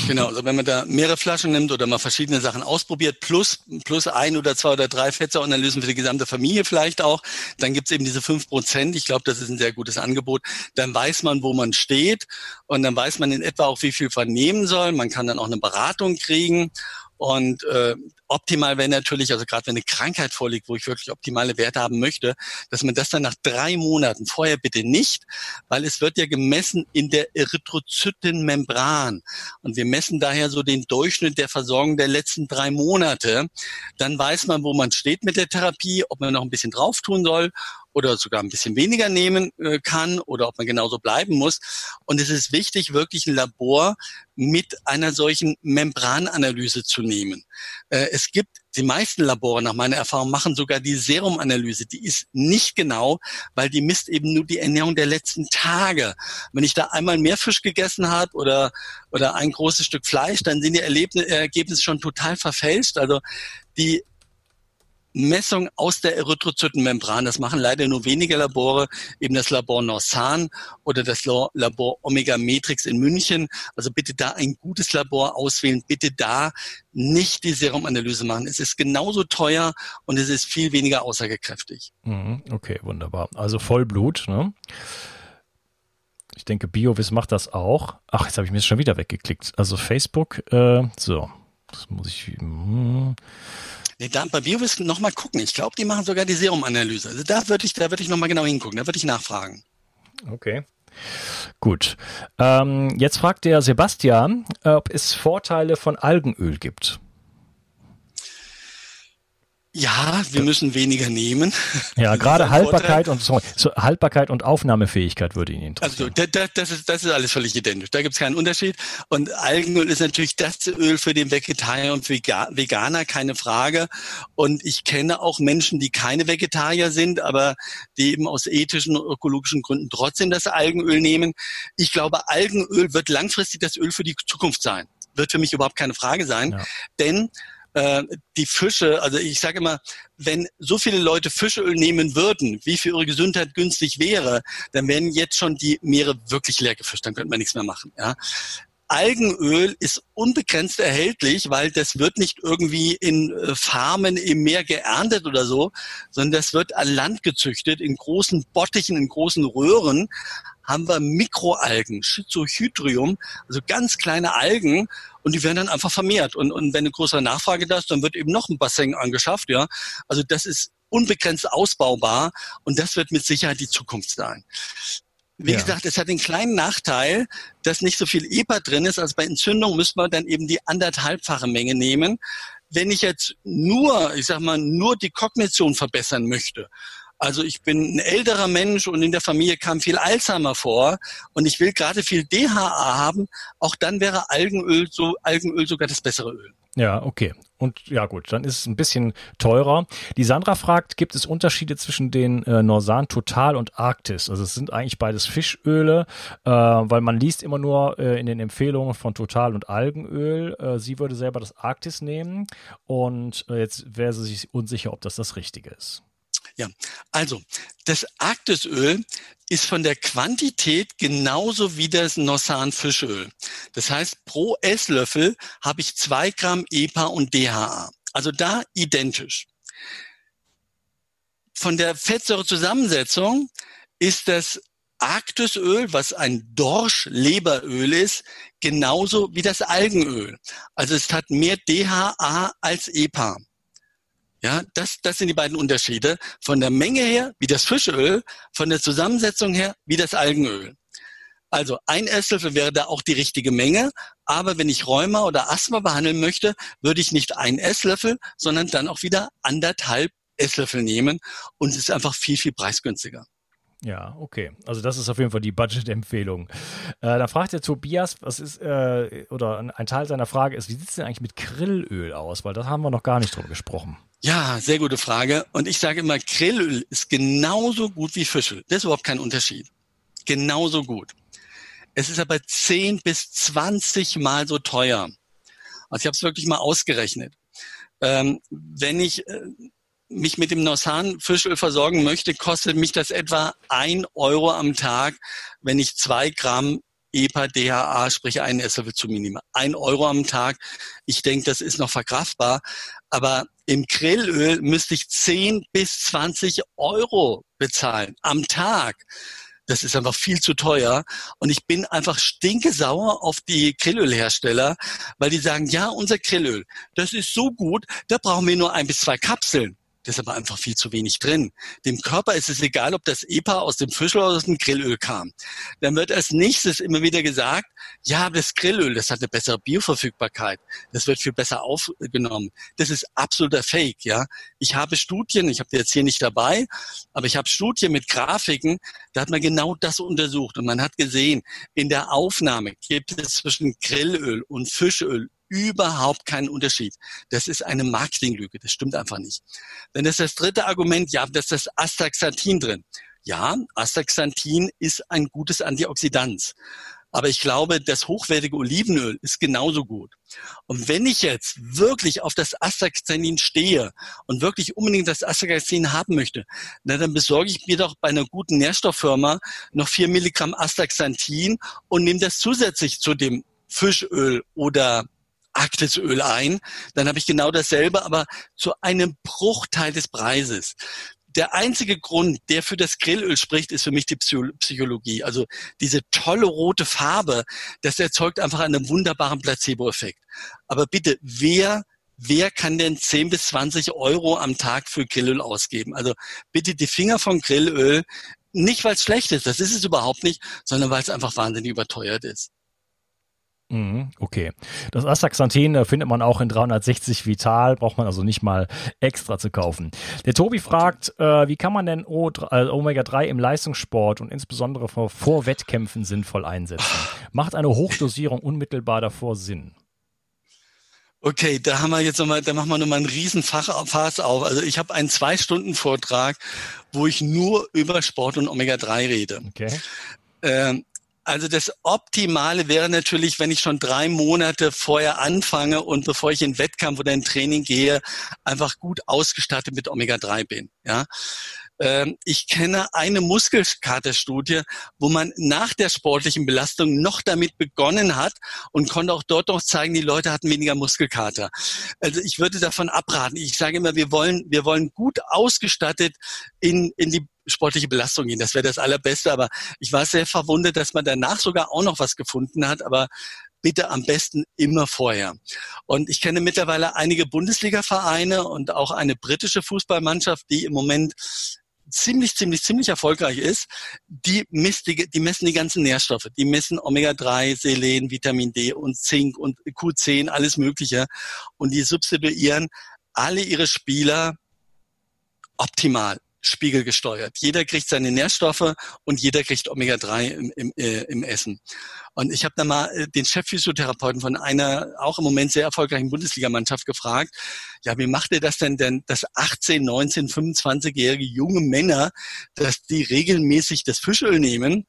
S3: Genau, also wenn man da mehrere Flaschen nimmt oder mal verschiedene Sachen ausprobiert, plus, plus ein oder zwei oder drei Fettsäureanalysen für die gesamte Familie vielleicht auch, dann gibt's eben diese fünf Prozent. Ich glaube, das ist ein sehr gutes Angebot. Dann weiß man, wo man steht und dann weiß man in etwa auch, wie viel man nehmen soll. Man kann dann auch eine Beratung kriegen. Und äh, optimal wäre natürlich, also gerade wenn eine Krankheit vorliegt, wo ich wirklich optimale Werte haben möchte, dass man das dann nach drei Monaten, vorher bitte nicht, weil es wird ja gemessen in der Erythrozytenmembran. Und wir messen daher so den Durchschnitt der Versorgung der letzten drei Monate. Dann weiß man, wo man steht mit der Therapie, ob man noch ein bisschen drauf tun soll oder sogar ein bisschen weniger nehmen äh, kann oder ob man genauso bleiben muss. Und es ist wichtig, wirklich ein Labor mit einer solchen Membrananalyse zu nehmen. Äh, es gibt die meisten Labore nach meiner Erfahrung machen sogar die Serumanalyse. Die ist nicht genau, weil die misst eben nur die Ernährung der letzten Tage. Wenn ich da einmal mehr Fisch gegessen habe oder, oder ein großes Stück Fleisch, dann sind die Ergebnisse schon total verfälscht. Also die Messung aus der Erythrozytenmembran. Das machen leider nur wenige Labore, eben das Labor Norsan oder das Labor Omega Matrix in München. Also bitte da ein gutes Labor auswählen. Bitte da nicht die Serumanalyse machen. Es ist genauso teuer und es ist viel weniger aussagekräftig.
S2: Mhm, okay, wunderbar. Also Vollblut, ne? Ich denke, BioVis macht das auch. Ach, jetzt habe ich mir das schon wieder weggeklickt. Also Facebook, äh, so, das muss ich. Hm.
S3: Nee, da, bei Biowisk noch mal gucken. Ich glaube, die machen sogar die Serumanalyse. Also da würde ich, da würde ich noch mal genau hingucken. Da würde ich nachfragen.
S2: Okay. Gut. Ähm, jetzt fragt der Sebastian, ob es Vorteile von Algenöl gibt.
S3: Ja, wir müssen weniger nehmen.
S2: Ja, gerade Haltbarkeit und sorry, so, Haltbarkeit und Aufnahmefähigkeit würde ihn interessieren.
S3: Also da, da, das, ist, das ist alles völlig identisch. Da gibt es keinen Unterschied. Und Algenöl ist natürlich das Öl für den Vegetarier und Veganer, keine Frage. Und ich kenne auch Menschen, die keine Vegetarier sind, aber die eben aus ethischen und ökologischen Gründen trotzdem das Algenöl nehmen. Ich glaube, Algenöl wird langfristig das Öl für die Zukunft sein. Wird für mich überhaupt keine Frage sein. Ja. Denn äh, die Fische, also ich sage immer, wenn so viele Leute Fischöl nehmen würden, wie für ihre Gesundheit günstig wäre, dann wären jetzt schon die Meere wirklich leer gefischt, dann könnte man nichts mehr machen. Ja. Algenöl ist unbegrenzt erhältlich, weil das wird nicht irgendwie in äh, Farmen im Meer geerntet oder so, sondern das wird an Land gezüchtet, in großen Bottichen, in großen Röhren haben wir Mikroalgen, Schizohydrium, also ganz kleine Algen und die werden dann einfach vermehrt. Und, und wenn eine größere Nachfrage da ist, dann wird eben noch ein Bassin angeschafft, ja. Also das ist unbegrenzt ausbaubar und das wird mit Sicherheit die Zukunft sein. Wie ja. gesagt, es hat den kleinen Nachteil, dass nicht so viel EPA drin ist. Also bei Entzündung müsste man dann eben die anderthalbfache Menge nehmen. Wenn ich jetzt nur, ich sag mal, nur die Kognition verbessern möchte, also ich bin ein älterer Mensch und in der Familie kam viel Alzheimer vor und ich will gerade viel DHA haben, auch dann wäre Algenöl so Algenöl sogar das bessere Öl.
S2: Ja, okay. Und ja gut, dann ist es ein bisschen teurer. Die Sandra fragt, gibt es Unterschiede zwischen den äh, Norsan Total und Arktis? Also es sind eigentlich beides Fischöle, äh, weil man liest immer nur äh, in den Empfehlungen von Total und Algenöl. Äh, sie würde selber das Arktis nehmen und äh, jetzt wäre sie sich unsicher, ob das das Richtige ist.
S3: Ja, also das Arktisöl ist von der Quantität genauso wie das Norsan Fischöl. Das heißt, pro Esslöffel habe ich zwei Gramm EPA und DHA. Also da identisch. Von der Fettsäurezusammensetzung ist das Arktisöl, was ein Dorschleberöl ist, genauso wie das Algenöl. Also es hat mehr DHA als EPA. Ja, das, das sind die beiden Unterschiede. Von der Menge her wie das Fischöl, von der Zusammensetzung her wie das Algenöl. Also ein Esslöffel wäre da auch die richtige Menge. Aber wenn ich Rheuma oder Asthma behandeln möchte, würde ich nicht einen Esslöffel, sondern dann auch wieder anderthalb Esslöffel nehmen. Und es ist einfach viel, viel preisgünstiger.
S2: Ja, okay. Also das ist auf jeden Fall die Budget-Empfehlung. Äh, da fragt der Tobias, was ist, äh, oder ein Teil seiner Frage ist, wie sieht es denn eigentlich mit Grillöl aus? Weil da haben wir noch gar nicht drüber gesprochen.
S3: Ja, sehr gute Frage. Und ich sage immer, Grillöl ist genauso gut wie Fischöl. Das ist überhaupt kein Unterschied. Genauso gut. Es ist aber 10 bis 20 Mal so teuer. Also ich habe es wirklich mal ausgerechnet. Ähm, wenn ich äh, mich mit dem Norsan-Fischöl versorgen möchte, kostet mich das etwa ein Euro am Tag, wenn ich zwei Gramm EPA, DHA, sprich einen Esslöffel zu mir nehme. Ein Euro am Tag. Ich denke, das ist noch verkraftbar. Aber im Grillöl müsste ich 10 bis 20 Euro bezahlen am Tag. Das ist einfach viel zu teuer. Und ich bin einfach stinkesauer auf die Grillölhersteller, weil die sagen, ja, unser Grillöl, das ist so gut, da brauchen wir nur ein bis zwei Kapseln. Das ist aber einfach viel zu wenig drin. Dem Körper ist es egal, ob das EPA aus dem Fisch oder aus dem Grillöl kam. Dann wird als nächstes immer wieder gesagt, ja, das Grillöl, das hat eine bessere Bioverfügbarkeit. Das wird viel besser aufgenommen. Das ist absoluter Fake, ja. Ich habe Studien, ich habe die jetzt hier nicht dabei, aber ich habe Studien mit Grafiken, da hat man genau das untersucht und man hat gesehen, in der Aufnahme gibt es zwischen Grillöl und Fischöl überhaupt keinen Unterschied. Das ist eine Marketinglüge. Das stimmt einfach nicht. Dann ist das dritte Argument, ja, das ist das Astaxanthin drin. Ja, Astaxanthin ist ein gutes Antioxidant. Aber ich glaube, das hochwertige Olivenöl ist genauso gut. Und wenn ich jetzt wirklich auf das Astaxanthin stehe und wirklich unbedingt das Astaxanthin haben möchte, na, dann besorge ich mir doch bei einer guten Nährstofffirma noch vier Milligramm Astaxanthin und nehme das zusätzlich zu dem Fischöl oder Arktisöl ein, dann habe ich genau dasselbe, aber zu einem Bruchteil des Preises. Der einzige Grund, der für das Grillöl spricht, ist für mich die Psychologie. Also diese tolle rote Farbe, das erzeugt einfach einen wunderbaren Placebo-Effekt. Aber bitte, wer wer kann denn 10 bis 20 Euro am Tag für Grillöl ausgeben? Also bitte die Finger von Grillöl. Nicht, weil es schlecht ist, das ist es überhaupt nicht, sondern weil es einfach wahnsinnig überteuert ist.
S2: Mhm, okay. Das Astaxanthin äh, findet man auch in 360 Vital, braucht man also nicht mal extra zu kaufen. Der Tobi fragt, äh, wie kann man denn äh, Omega-3 im Leistungssport und insbesondere vor, vor Wettkämpfen sinnvoll einsetzen? Macht eine Hochdosierung unmittelbar davor Sinn?
S3: Okay, da haben wir jetzt nochmal, da machen wir nochmal einen riesen Fachfass auf. Also ich habe einen zwei Stunden Vortrag, wo ich nur über Sport und Omega-3 rede. Okay. Ähm, also das Optimale wäre natürlich, wenn ich schon drei Monate vorher anfange und bevor ich in Wettkampf oder in Training gehe, einfach gut ausgestattet mit Omega-3 bin. Ja, ähm, ich kenne eine Muskelkaterstudie, wo man nach der sportlichen Belastung noch damit begonnen hat und konnte auch dort noch zeigen, die Leute hatten weniger Muskelkater. Also ich würde davon abraten. Ich sage immer, wir wollen, wir wollen gut ausgestattet in, in die sportliche Belastung gehen. Das wäre das Allerbeste. Aber ich war sehr verwundert, dass man danach sogar auch noch was gefunden hat. Aber bitte am besten immer vorher. Und ich kenne mittlerweile einige Bundesliga-Vereine und auch eine britische Fußballmannschaft, die im Moment ziemlich, ziemlich, ziemlich erfolgreich ist, die, misst die, die messen die ganzen Nährstoffe. Die messen Omega-3, Selen, Vitamin D und Zink und Q10, alles Mögliche. Und die substituieren alle ihre Spieler optimal spiegelgesteuert. Jeder kriegt seine Nährstoffe und jeder kriegt Omega-3 im, im, äh, im Essen. Und ich habe da mal äh, den Chefphysiotherapeuten von einer auch im Moment sehr erfolgreichen Bundesligamannschaft gefragt, ja, wie macht ihr das denn denn, dass 18, 19, 25-jährige junge Männer, dass die regelmäßig das Fischöl nehmen?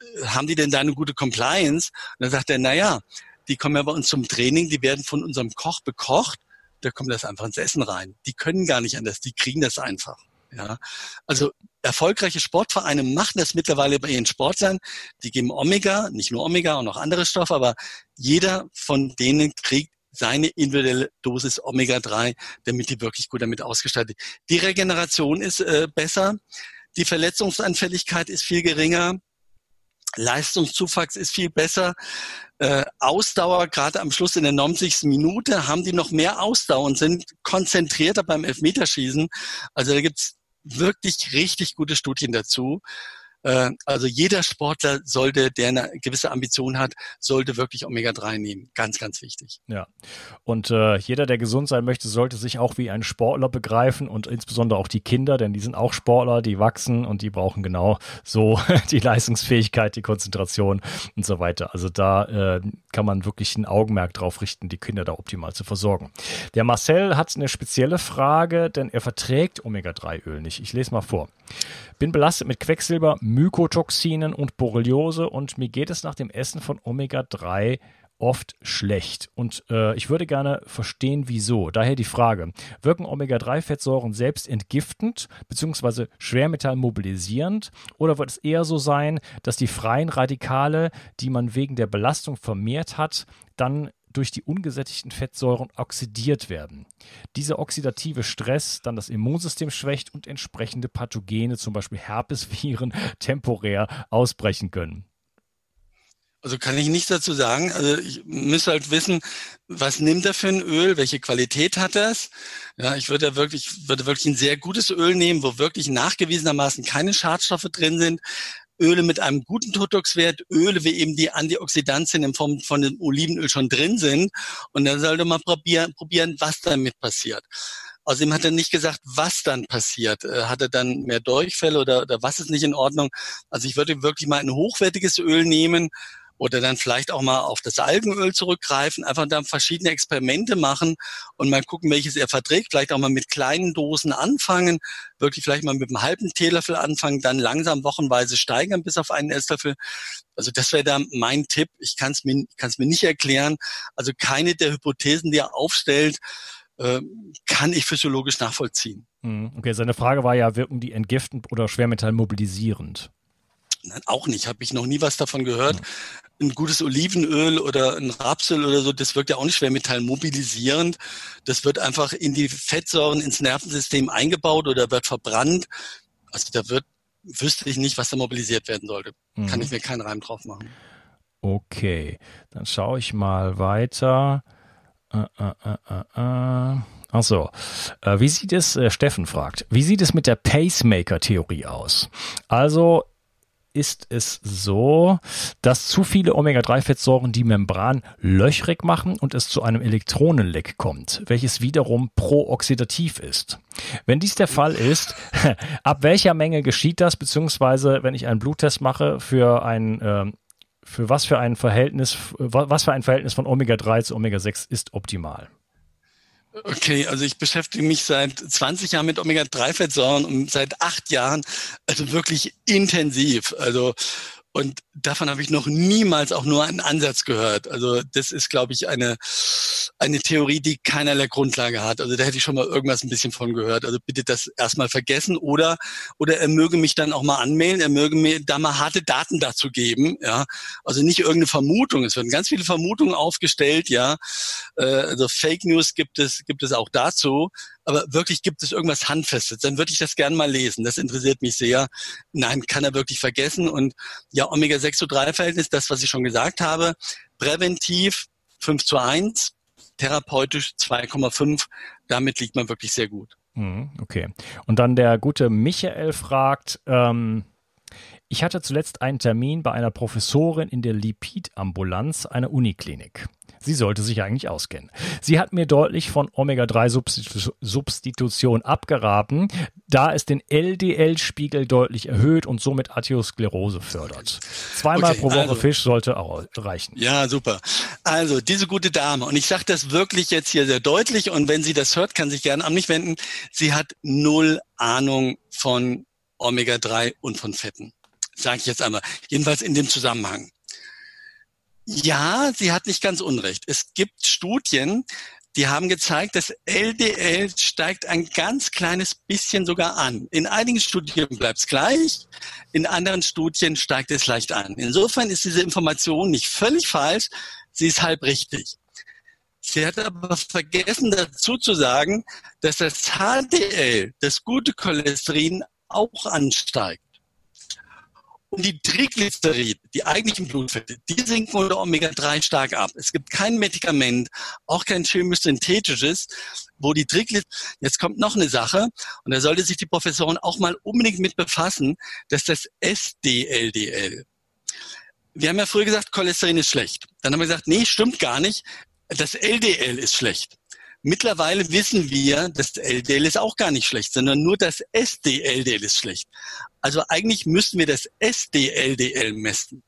S3: Äh, haben die denn da eine gute Compliance? Und dann sagt er, na ja, die kommen ja bei uns zum Training, die werden von unserem Koch bekocht, da kommt das einfach ins Essen rein. Die können gar nicht anders, die kriegen das einfach. Ja, also erfolgreiche Sportvereine machen das mittlerweile bei ihren Sportlern. Die geben Omega, nicht nur Omega, auch noch andere Stoffe, aber jeder von denen kriegt seine individuelle Dosis Omega-3, damit die wirklich gut damit ausgestattet. Die Regeneration ist äh, besser, die Verletzungsanfälligkeit ist viel geringer, Leistungszuwachs ist viel besser. Äh, Ausdauer, gerade am Schluss in der 90. Minute, haben die noch mehr Ausdauer und sind konzentrierter beim Elfmeterschießen. Also da gibt's wirklich richtig gute Studien dazu. Äh, also jeder Sportler sollte, der eine gewisse Ambition hat, sollte wirklich Omega-3 nehmen. Ganz, ganz wichtig.
S2: Ja. Und äh, jeder, der gesund sein möchte, sollte sich auch wie ein Sportler begreifen und insbesondere auch die Kinder, denn die sind auch Sportler, die wachsen und die brauchen genau so die Leistungsfähigkeit, die Konzentration und so weiter. Also da äh, kann man wirklich ein Augenmerk drauf richten, die Kinder da optimal zu versorgen. Der Marcel hat eine spezielle Frage, denn er verträgt Omega-3-Öl nicht. Ich lese mal vor. Bin belastet mit Quecksilber, Mykotoxinen und Borreliose und mir geht es nach dem Essen von Omega-3 oft schlecht. Und äh, ich würde gerne verstehen, wieso. Daher die Frage, wirken Omega-3-Fettsäuren selbst entgiftend bzw. schwermetallmobilisierend oder wird es eher so sein, dass die freien Radikale, die man wegen der Belastung vermehrt hat, dann durch die ungesättigten Fettsäuren oxidiert werden. Dieser oxidative Stress dann das Immunsystem schwächt und entsprechende Pathogene, zum Beispiel Herpesviren, temporär ausbrechen können.
S3: Also kann ich nichts dazu sagen. Also ich müsste halt wissen, was nimmt er für ein Öl, welche Qualität hat das? Ja, ich würde wirklich, würde wirklich ein sehr gutes Öl nehmen, wo wirklich nachgewiesenermaßen keine Schadstoffe drin sind. Öle mit einem guten Totox-Wert, Öle wie eben die Antioxidantien in Form von dem Olivenöl schon drin sind. Und dann sollte man probieren, probieren, was damit passiert. Außerdem hat er nicht gesagt, was dann passiert. Äh, hat er dann mehr Durchfälle oder, oder was ist nicht in Ordnung? Also ich würde wirklich mal ein hochwertiges Öl nehmen, oder dann vielleicht auch mal auf das Algenöl zurückgreifen, einfach dann verschiedene Experimente machen und mal gucken, welches er verträgt, vielleicht auch mal mit kleinen Dosen anfangen, wirklich vielleicht mal mit einem halben Teelöffel anfangen, dann langsam wochenweise steigern bis auf einen Esslöffel. Also das wäre da mein Tipp. Ich kann es mir, kann's mir nicht erklären. Also keine der Hypothesen, die er aufstellt, äh, kann ich physiologisch nachvollziehen.
S2: Hm, okay, seine Frage war ja, wirken die entgiftend oder schwermetallmobilisierend?
S3: Nein, auch nicht. Habe ich noch nie was davon gehört. Ein gutes Olivenöl oder ein Rapsöl oder so, das wirkt ja auch nicht schwermetallmobilisierend. Das wird einfach in die Fettsäuren ins Nervensystem eingebaut oder wird verbrannt. Also da wird, wüsste ich nicht, was da mobilisiert werden sollte. Mhm. Kann ich mir keinen Reim drauf machen.
S2: Okay, dann schaue ich mal weiter. Äh, äh, äh. Ach so. Äh, wie sieht es, äh, Steffen fragt, wie sieht es mit der Pacemaker-Theorie aus? Also, ist es so, dass zu viele Omega-3-Fettsäuren die Membran löchrig machen und es zu einem Elektronenleck kommt, welches wiederum prooxidativ ist. Wenn dies der Fall ist, ab welcher Menge geschieht das, beziehungsweise wenn ich einen Bluttest mache für ein äh, für was für ein Verhältnis, was für ein Verhältnis von Omega-3 zu Omega-6 ist optimal?
S3: Okay, also ich beschäftige mich seit 20 Jahren mit Omega-3-Fettsäuren und seit acht Jahren also wirklich intensiv. Also und davon habe ich noch niemals auch nur einen Ansatz gehört. Also das ist, glaube ich, eine, eine Theorie, die keinerlei Grundlage hat. Also da hätte ich schon mal irgendwas ein bisschen von gehört. Also bitte das erstmal vergessen oder, oder er möge mich dann auch mal anmelden, er möge mir da mal harte Daten dazu geben. Ja, also nicht irgendeine Vermutung. Es werden ganz viele Vermutungen aufgestellt. Ja, äh, also Fake News gibt es, gibt es auch dazu aber wirklich gibt es irgendwas Handfestes, dann würde ich das gerne mal lesen. Das interessiert mich sehr. Nein, kann er wirklich vergessen. Und ja, Omega-6 zu 3 Verhältnis, das, was ich schon gesagt habe, präventiv 5 zu 1, therapeutisch 2,5. Damit liegt man wirklich sehr gut.
S2: Mhm, okay. Und dann der gute Michael fragt, ähm, ich hatte zuletzt einen Termin bei einer Professorin in der Lipidambulanz einer Uniklinik. Sie sollte sich eigentlich auskennen. Sie hat mir deutlich von Omega-3-Substitution abgeraten, da es den LDL-Spiegel deutlich erhöht und somit Arteriosklerose fördert. Zweimal okay, pro Woche also, Fisch sollte auch reichen.
S3: Ja, super. Also, diese gute Dame, und ich sage das wirklich jetzt hier sehr deutlich, und wenn sie das hört, kann sich gerne an mich wenden, sie hat null Ahnung von Omega-3 und von Fetten. Sage ich jetzt einmal. Jedenfalls in dem Zusammenhang. Ja, sie hat nicht ganz unrecht. Es gibt Studien, die haben gezeigt, dass LDL steigt ein ganz kleines bisschen sogar an. In einigen Studien bleibt es gleich, in anderen Studien steigt es leicht an. Insofern ist diese Information nicht völlig falsch, sie ist halb richtig. Sie hat aber vergessen dazu zu sagen, dass das HDL, das gute Cholesterin, auch ansteigt. Und die Triglyceride, die eigentlichen Blutfette, die sinken unter Omega-3 stark ab. Es gibt kein Medikament, auch kein chemisch-synthetisches, wo die Triglyceride, jetzt kommt noch eine Sache, und da sollte sich die Professorin auch mal unbedingt mit befassen, dass das SDLDL. Wir haben ja früher gesagt, Cholesterin ist schlecht. Dann haben wir gesagt, nee, stimmt gar nicht. Das LDL ist schlecht. Mittlerweile wissen wir, das LDL ist auch gar nicht schlecht, sondern nur das SDLDL ist schlecht. Also eigentlich müssten wir das SDLDL messen.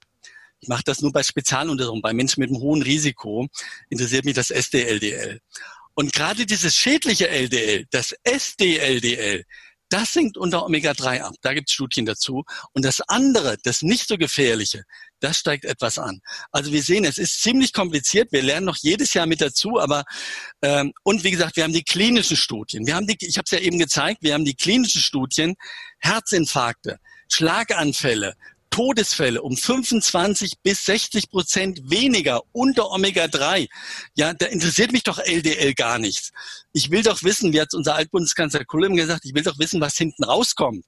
S3: Ich mache das nur bei Spezialuntersuchungen, bei Menschen mit einem hohen Risiko interessiert mich das SDLDL. Und gerade dieses schädliche LDL, das SDLDL, das sinkt unter Omega-3 ab. Da gibt es Studien dazu. Und das andere, das nicht so gefährliche, das steigt etwas an. Also wir sehen, es ist ziemlich kompliziert. Wir lernen noch jedes Jahr mit dazu, aber ähm, und wie gesagt, wir haben die klinischen Studien. Wir haben die, ich habe es ja eben gezeigt, wir haben die klinischen Studien, Herzinfarkte, Schlaganfälle, Todesfälle um 25 bis 60 Prozent weniger unter Omega-3. Ja, da interessiert mich doch LDL gar nichts. Ich will doch wissen, wie hat unser Altbundeskanzler Kullem gesagt, ich will doch wissen, was hinten rauskommt.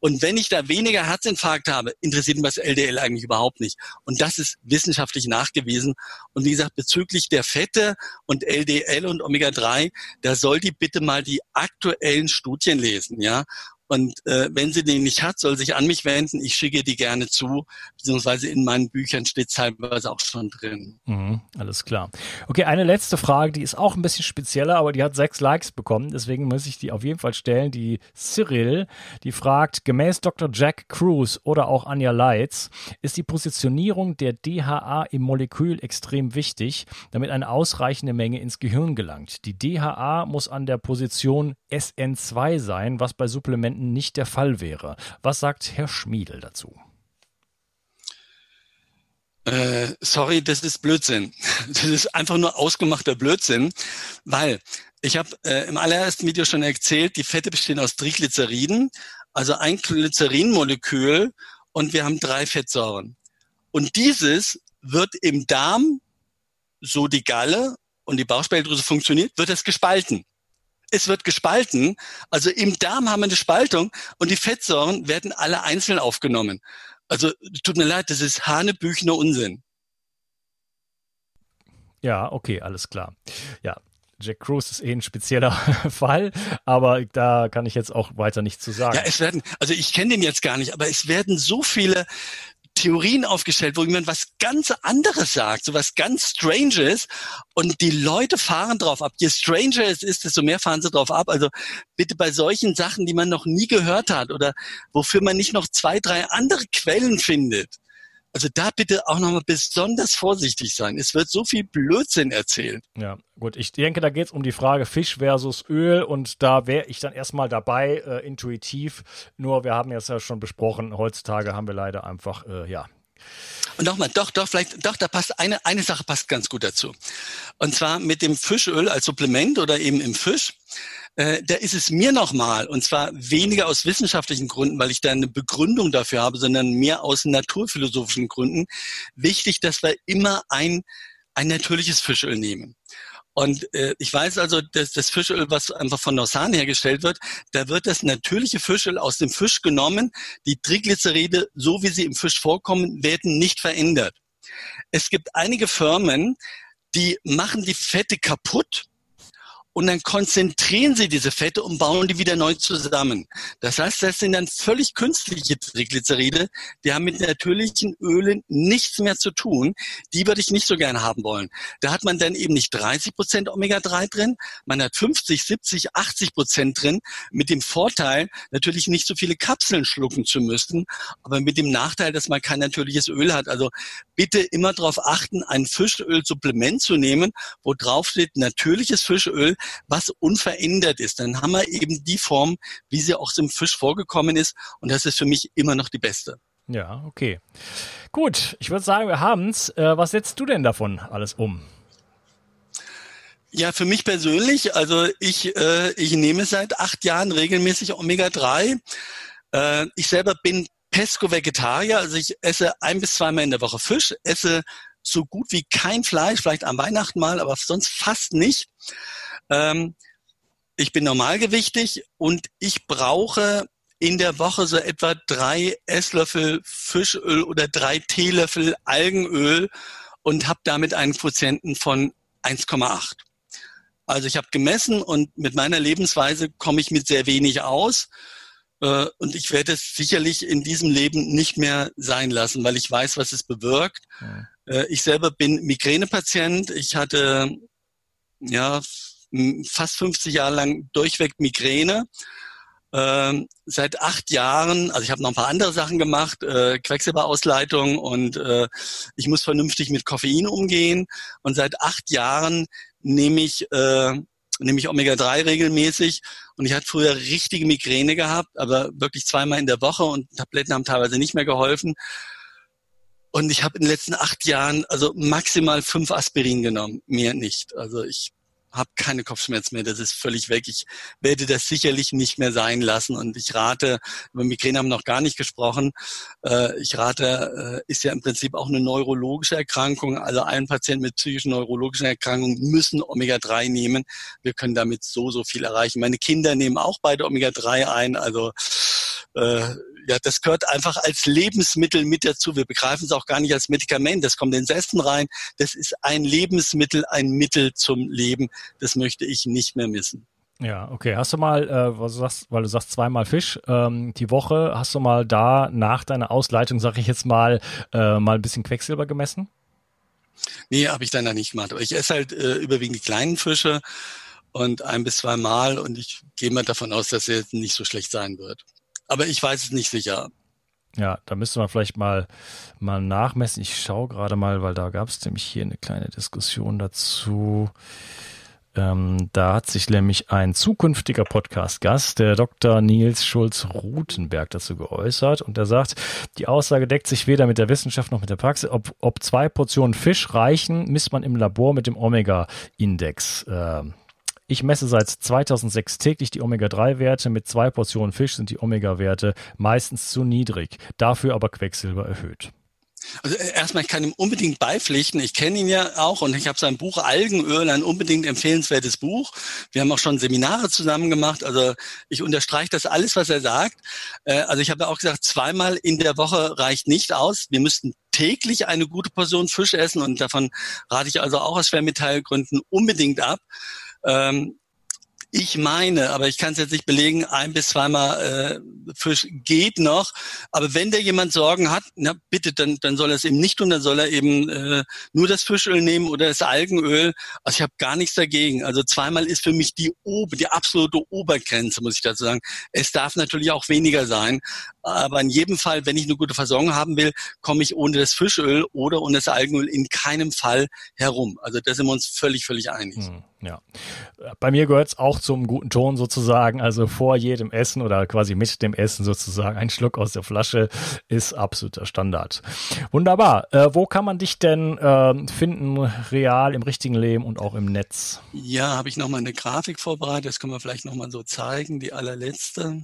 S3: Und wenn ich da weniger Herzinfarkt habe, interessiert mich das LDL eigentlich überhaupt nicht. Und das ist wissenschaftlich nachgewiesen. Und wie gesagt, bezüglich der Fette und LDL und Omega-3, da soll die bitte mal die aktuellen Studien lesen, ja. Und äh, wenn sie den nicht hat, soll sich an mich wenden. Ich schicke die gerne zu, beziehungsweise in meinen Büchern steht teilweise auch schon drin.
S2: Mhm, alles klar. Okay, eine letzte Frage, die ist auch ein bisschen spezieller, aber die hat sechs Likes bekommen. Deswegen muss ich die auf jeden Fall stellen. Die Cyril, die fragt, gemäß Dr. Jack Cruz oder auch Anja Leitz, ist die Positionierung der DHA im Molekül extrem wichtig, damit eine ausreichende Menge ins Gehirn gelangt. Die DHA muss an der Position SN2 sein, was bei Supplementen Umständen nicht der Fall wäre. Was sagt Herr Schmiedel dazu?
S3: Äh, sorry, das ist Blödsinn. Das ist einfach nur ausgemachter Blödsinn, weil ich habe äh, im allerersten Video schon erzählt, die Fette bestehen aus Triglyceriden, also ein Glycerinmolekül und wir haben drei Fettsäuren. Und dieses wird im Darm, so die Galle und die Bauchspeicheldrüse funktioniert, wird es gespalten es wird gespalten. Also im Darm haben wir eine Spaltung und die Fettsäuren werden alle einzeln aufgenommen. Also tut mir leid, das ist hanebüchner Unsinn.
S2: Ja, okay, alles klar. Ja, Jack Cruz ist eh ein spezieller Fall, aber da kann ich jetzt auch weiter nichts zu sagen.
S3: Ja, es werden, also ich kenne den jetzt gar nicht, aber es werden so viele Theorien aufgestellt, wo jemand was ganz anderes sagt, so was ganz Stranges und die Leute fahren drauf ab. Je stranger es ist, desto mehr fahren sie drauf ab. Also bitte bei solchen Sachen, die man noch nie gehört hat oder wofür man nicht noch zwei, drei andere Quellen findet. Also da bitte auch nochmal besonders vorsichtig sein. Es wird so viel Blödsinn erzählt.
S2: Ja, gut. Ich denke, da geht es um die Frage Fisch versus Öl und da wäre ich dann erstmal dabei, äh, intuitiv. Nur wir haben jetzt ja schon besprochen, heutzutage haben wir leider einfach, äh, ja,
S3: und nochmal, doch, doch, vielleicht, doch, da passt eine, eine Sache passt ganz gut dazu. Und zwar mit dem Fischöl als Supplement oder eben im Fisch äh, da ist es mir nochmal, und zwar weniger aus wissenschaftlichen Gründen, weil ich da eine Begründung dafür habe, sondern mehr aus naturphilosophischen Gründen, wichtig, dass wir immer ein, ein natürliches Fischöl nehmen. Und äh, ich weiß also, dass das Fischöl, was einfach von Norsan hergestellt wird, da wird das natürliche Fischöl aus dem Fisch genommen. Die Triglyceride, so wie sie im Fisch vorkommen, werden nicht verändert. Es gibt einige Firmen, die machen die Fette kaputt und dann konzentrieren sie diese Fette und bauen die wieder neu zusammen. Das heißt, das sind dann völlig künstliche Triglyceride, die haben mit natürlichen Ölen nichts mehr zu tun. Die würde ich nicht so gerne haben wollen. Da hat man dann eben nicht 30 Prozent Omega-3 drin, man hat 50, 70, 80 Prozent drin, mit dem Vorteil, natürlich nicht so viele Kapseln schlucken zu müssen, aber mit dem Nachteil, dass man kein natürliches Öl hat. Also bitte immer darauf achten, ein Fischölsupplement zu nehmen, wo drauf steht natürliches Fischöl, was unverändert ist. Dann haben wir eben die Form, wie sie auch im Fisch vorgekommen ist. Und das ist für mich immer noch die beste.
S2: Ja, okay. Gut, ich würde sagen, wir haben's. Äh, was setzt du denn davon alles um?
S3: Ja, für mich persönlich, also ich, äh, ich nehme seit acht Jahren regelmäßig Omega-3. Äh, ich selber bin Pesco-Vegetarier, also ich esse ein bis zweimal in der Woche Fisch, esse so gut wie kein Fleisch, vielleicht am Weihnachten mal, aber sonst fast nicht. Ähm, ich bin normalgewichtig und ich brauche in der Woche so etwa drei Esslöffel Fischöl oder drei Teelöffel Algenöl und habe damit einen Quotienten von 1,8. Also ich habe gemessen und mit meiner Lebensweise komme ich mit sehr wenig aus. Äh, und ich werde es sicherlich in diesem Leben nicht mehr sein lassen, weil ich weiß, was es bewirkt. Ja. Ich selber bin Migränepatient. Ich hatte ja fast 50 Jahre lang durchweg Migräne. Ähm, seit acht Jahren, also ich habe noch ein paar andere Sachen gemacht, äh, Quecksilberausleitung und äh, ich muss vernünftig mit Koffein umgehen. Und seit acht Jahren nehme ich, äh, nehme ich Omega-3 regelmäßig. Und ich hatte früher richtige Migräne gehabt, aber wirklich zweimal in der Woche und Tabletten haben teilweise nicht mehr geholfen. Und ich habe in den letzten acht Jahren also maximal fünf Aspirin genommen, mehr nicht. Also ich habe keine Kopfschmerzen mehr, das ist völlig weg. Ich werde das sicherlich nicht mehr sein lassen und ich rate, über Migräne haben wir noch gar nicht gesprochen, äh, ich rate, äh, ist ja im Prinzip auch eine neurologische Erkrankung, also allen Patienten mit psychischen neurologischen Erkrankungen müssen Omega-3 nehmen. Wir können damit so, so viel erreichen. Meine Kinder nehmen auch beide Omega-3 ein, also äh, ja, das gehört einfach als Lebensmittel mit dazu. Wir begreifen es auch gar nicht als Medikament. Das kommt ins Essen rein. Das ist ein Lebensmittel, ein Mittel zum Leben. Das möchte ich nicht mehr missen.
S2: Ja, okay. Hast du mal, äh, was du sagst, weil du sagst zweimal Fisch ähm, die Woche, hast du mal da nach deiner Ausleitung, sag ich jetzt mal, äh, mal ein bisschen Quecksilber gemessen?
S3: Nee, habe ich dann da nicht gemacht. Aber ich esse halt äh, überwiegend die kleinen Fische und ein bis zwei Mal und ich gehe mal davon aus, dass er jetzt nicht so schlecht sein wird aber ich weiß es nicht sicher.
S2: Ja, da müsste man vielleicht mal, mal nachmessen. Ich schaue gerade mal, weil da gab es nämlich hier eine kleine Diskussion dazu. Ähm, da hat sich nämlich ein zukünftiger Podcast-Gast, der Dr. Nils Schulz-Rutenberg, dazu geäußert. Und er sagt, die Aussage deckt sich weder mit der Wissenschaft noch mit der Praxis. Ob, ob zwei Portionen Fisch reichen, misst man im Labor mit dem Omega-Index. Ähm, ich messe seit 2006 täglich die Omega-3-Werte. Mit zwei Portionen Fisch sind die Omega-Werte meistens zu niedrig, dafür aber Quecksilber erhöht.
S3: Also äh, erstmal, ich kann ihm unbedingt beipflichten. Ich kenne ihn ja auch und ich habe sein Buch Algenöl, ein unbedingt empfehlenswertes Buch. Wir haben auch schon Seminare zusammen gemacht. Also ich unterstreiche das alles, was er sagt. Äh, also ich habe ja auch gesagt, zweimal in der Woche reicht nicht aus. Wir müssten täglich eine gute Portion Fisch essen und davon rate ich also auch aus Schwermetallgründen unbedingt ab. Ähm, ich meine, aber ich kann es jetzt nicht belegen, ein bis zweimal äh, Fisch geht noch. Aber wenn der jemand Sorgen hat, na bitte, dann, dann soll er es eben nicht tun, dann soll er eben äh, nur das Fischöl nehmen oder das Algenöl. Also ich habe gar nichts dagegen. Also zweimal ist für mich die, Ober, die absolute Obergrenze, muss ich dazu sagen. Es darf natürlich auch weniger sein. Aber in jedem Fall, wenn ich eine gute Versorgung haben will, komme ich ohne das Fischöl oder ohne das Algenöl in keinem Fall herum. Also da sind wir uns völlig, völlig einig. Hm.
S2: Ja. Bei mir gehört es auch zum guten Ton sozusagen. Also vor jedem Essen oder quasi mit dem Essen sozusagen ein Schluck aus der Flasche ist absoluter Standard. Wunderbar. Äh, wo kann man dich denn äh, finden, real im richtigen Leben und auch im Netz?
S3: Ja, habe ich nochmal eine Grafik vorbereitet. Das können wir vielleicht nochmal so zeigen, die allerletzte.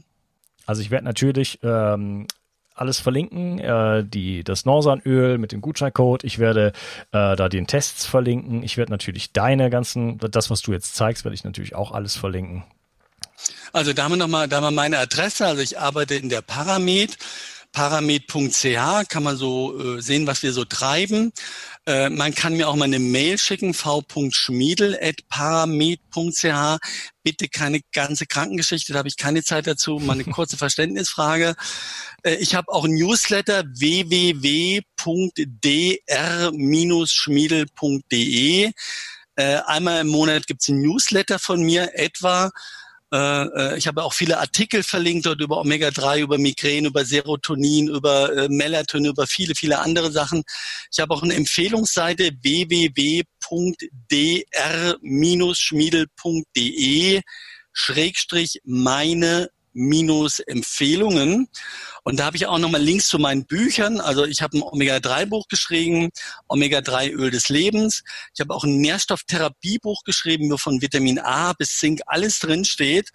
S2: Also ich werde natürlich ähm, alles verlinken, äh, die, das Norsanöl mit dem Gutscheincode. Ich werde äh, da den Tests verlinken. Ich werde natürlich deine ganzen, das, was du jetzt zeigst, werde ich natürlich auch alles verlinken.
S3: Also da haben wir nochmal, da haben wir meine Adresse. Also ich arbeite in der Paramed paramed.ch kann man so äh, sehen, was wir so treiben. Äh, man kann mir auch mal eine Mail schicken, v.schmiedel.paramed.ch. Bitte keine ganze Krankengeschichte, da habe ich keine Zeit dazu. Mal eine kurze Verständnisfrage. Äh, ich habe auch ein Newsletter www.dr-schmiedel.de. Äh, einmal im Monat gibt's ein Newsletter von mir etwa äh, äh, ich habe auch viele Artikel verlinkt dort über Omega-3, über Migräne, über Serotonin, über äh, Melatonin, über viele, viele andere Sachen. Ich habe auch eine Empfehlungsseite www.dr-schmiedel.de Schrägstrich meine minus Empfehlungen. Und da habe ich auch nochmal Links zu meinen Büchern. Also ich habe ein Omega-3-Buch geschrieben, Omega-3-Öl des Lebens. Ich habe auch ein Nährstofftherapie-Buch geschrieben, wo von Vitamin A bis Zink alles drin steht.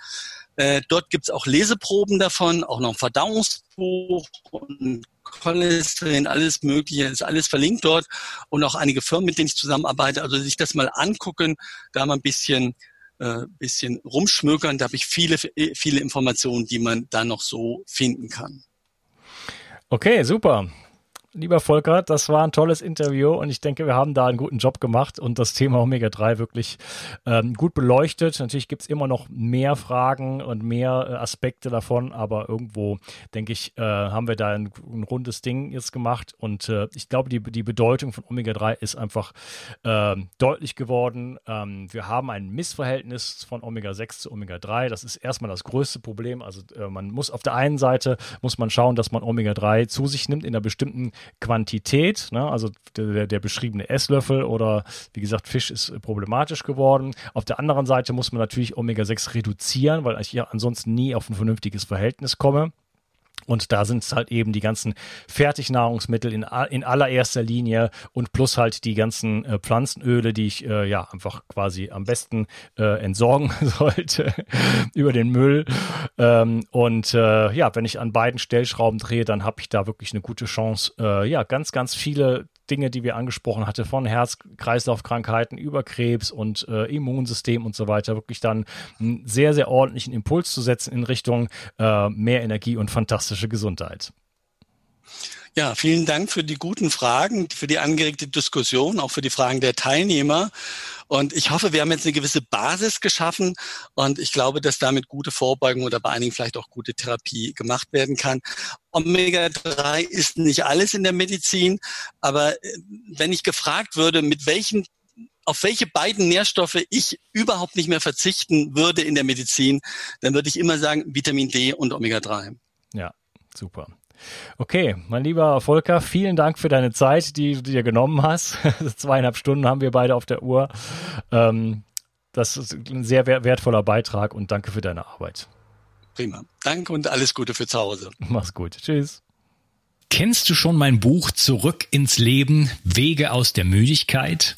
S3: Äh, dort gibt's auch Leseproben davon, auch noch ein Verdauungsbuch und Cholesterin, alles Mögliche, ist alles verlinkt dort und auch einige Firmen, mit denen ich zusammenarbeite. Also sich das mal angucken, da mal ein bisschen äh, bisschen rumschmökern. Da habe ich viele, viele Informationen, die man da noch so finden kann.
S2: Okay, super. Lieber Volker. Das war ein tolles Interview und ich denke, wir haben da einen guten Job gemacht und das Thema Omega-3 wirklich ähm, gut beleuchtet. Natürlich gibt es immer noch mehr Fragen und mehr äh, Aspekte davon, aber irgendwo, denke ich, äh, haben wir da ein, ein, rundes Ding jetzt gemacht und äh, ich glaube, die, die Bedeutung von Omega-3 ist einfach ähm, deutlich geworden. Ähm, wir haben ein Missverhältnis von Omega-6 zu Omega-3. Das ist erstmal das größte Problem. Also äh, man muss auf der einen Seite, muss man schauen, dass man Omega-3 zu sich nimmt in einer bestimmten Quantität, ne? also der, der beschriebene Esslöffel oder wie gesagt, Fisch ist problematisch geworden. Auf der anderen Seite muss man natürlich Omega-6 reduzieren, weil ich ja ansonsten nie auf ein vernünftiges Verhältnis komme. Und da sind es halt eben die ganzen Fertignahrungsmittel in, in allererster Linie und plus halt die ganzen äh, Pflanzenöle, die ich äh, ja einfach quasi am besten äh, entsorgen sollte über den Müll. Ähm, und äh, ja, wenn ich an beiden Stellschrauben drehe, dann habe ich da wirklich eine gute Chance, äh, ja, ganz, ganz viele Dinge, die wir angesprochen hatten, von Herz-Kreislauf-Krankheiten über Krebs und äh, Immunsystem und so weiter, wirklich dann einen sehr, sehr ordentlichen Impuls zu setzen in Richtung äh, mehr Energie und fantastische Gesundheit.
S3: Ja, vielen Dank für die guten Fragen, für die angeregte Diskussion, auch für die Fragen der Teilnehmer. Und ich hoffe, wir haben jetzt eine gewisse Basis geschaffen und ich glaube, dass damit gute Vorbeugung oder bei einigen vielleicht auch gute Therapie gemacht werden kann. Omega-3 ist nicht alles in der Medizin, aber äh, wenn ich gefragt würde, mit welchen auf welche beiden Nährstoffe ich überhaupt nicht mehr verzichten würde in der Medizin, dann würde ich immer sagen Vitamin D und Omega-3.
S2: Ja, super. Okay, mein lieber Volker, vielen Dank für deine Zeit, die du dir genommen hast. Zweieinhalb Stunden haben wir beide auf der Uhr. Ähm, das ist ein sehr wertvoller Beitrag und danke für deine Arbeit.
S3: Prima. Danke und alles Gute für zu Hause.
S2: Mach's gut. Tschüss.
S1: Kennst du schon mein Buch Zurück ins Leben, Wege aus der Müdigkeit?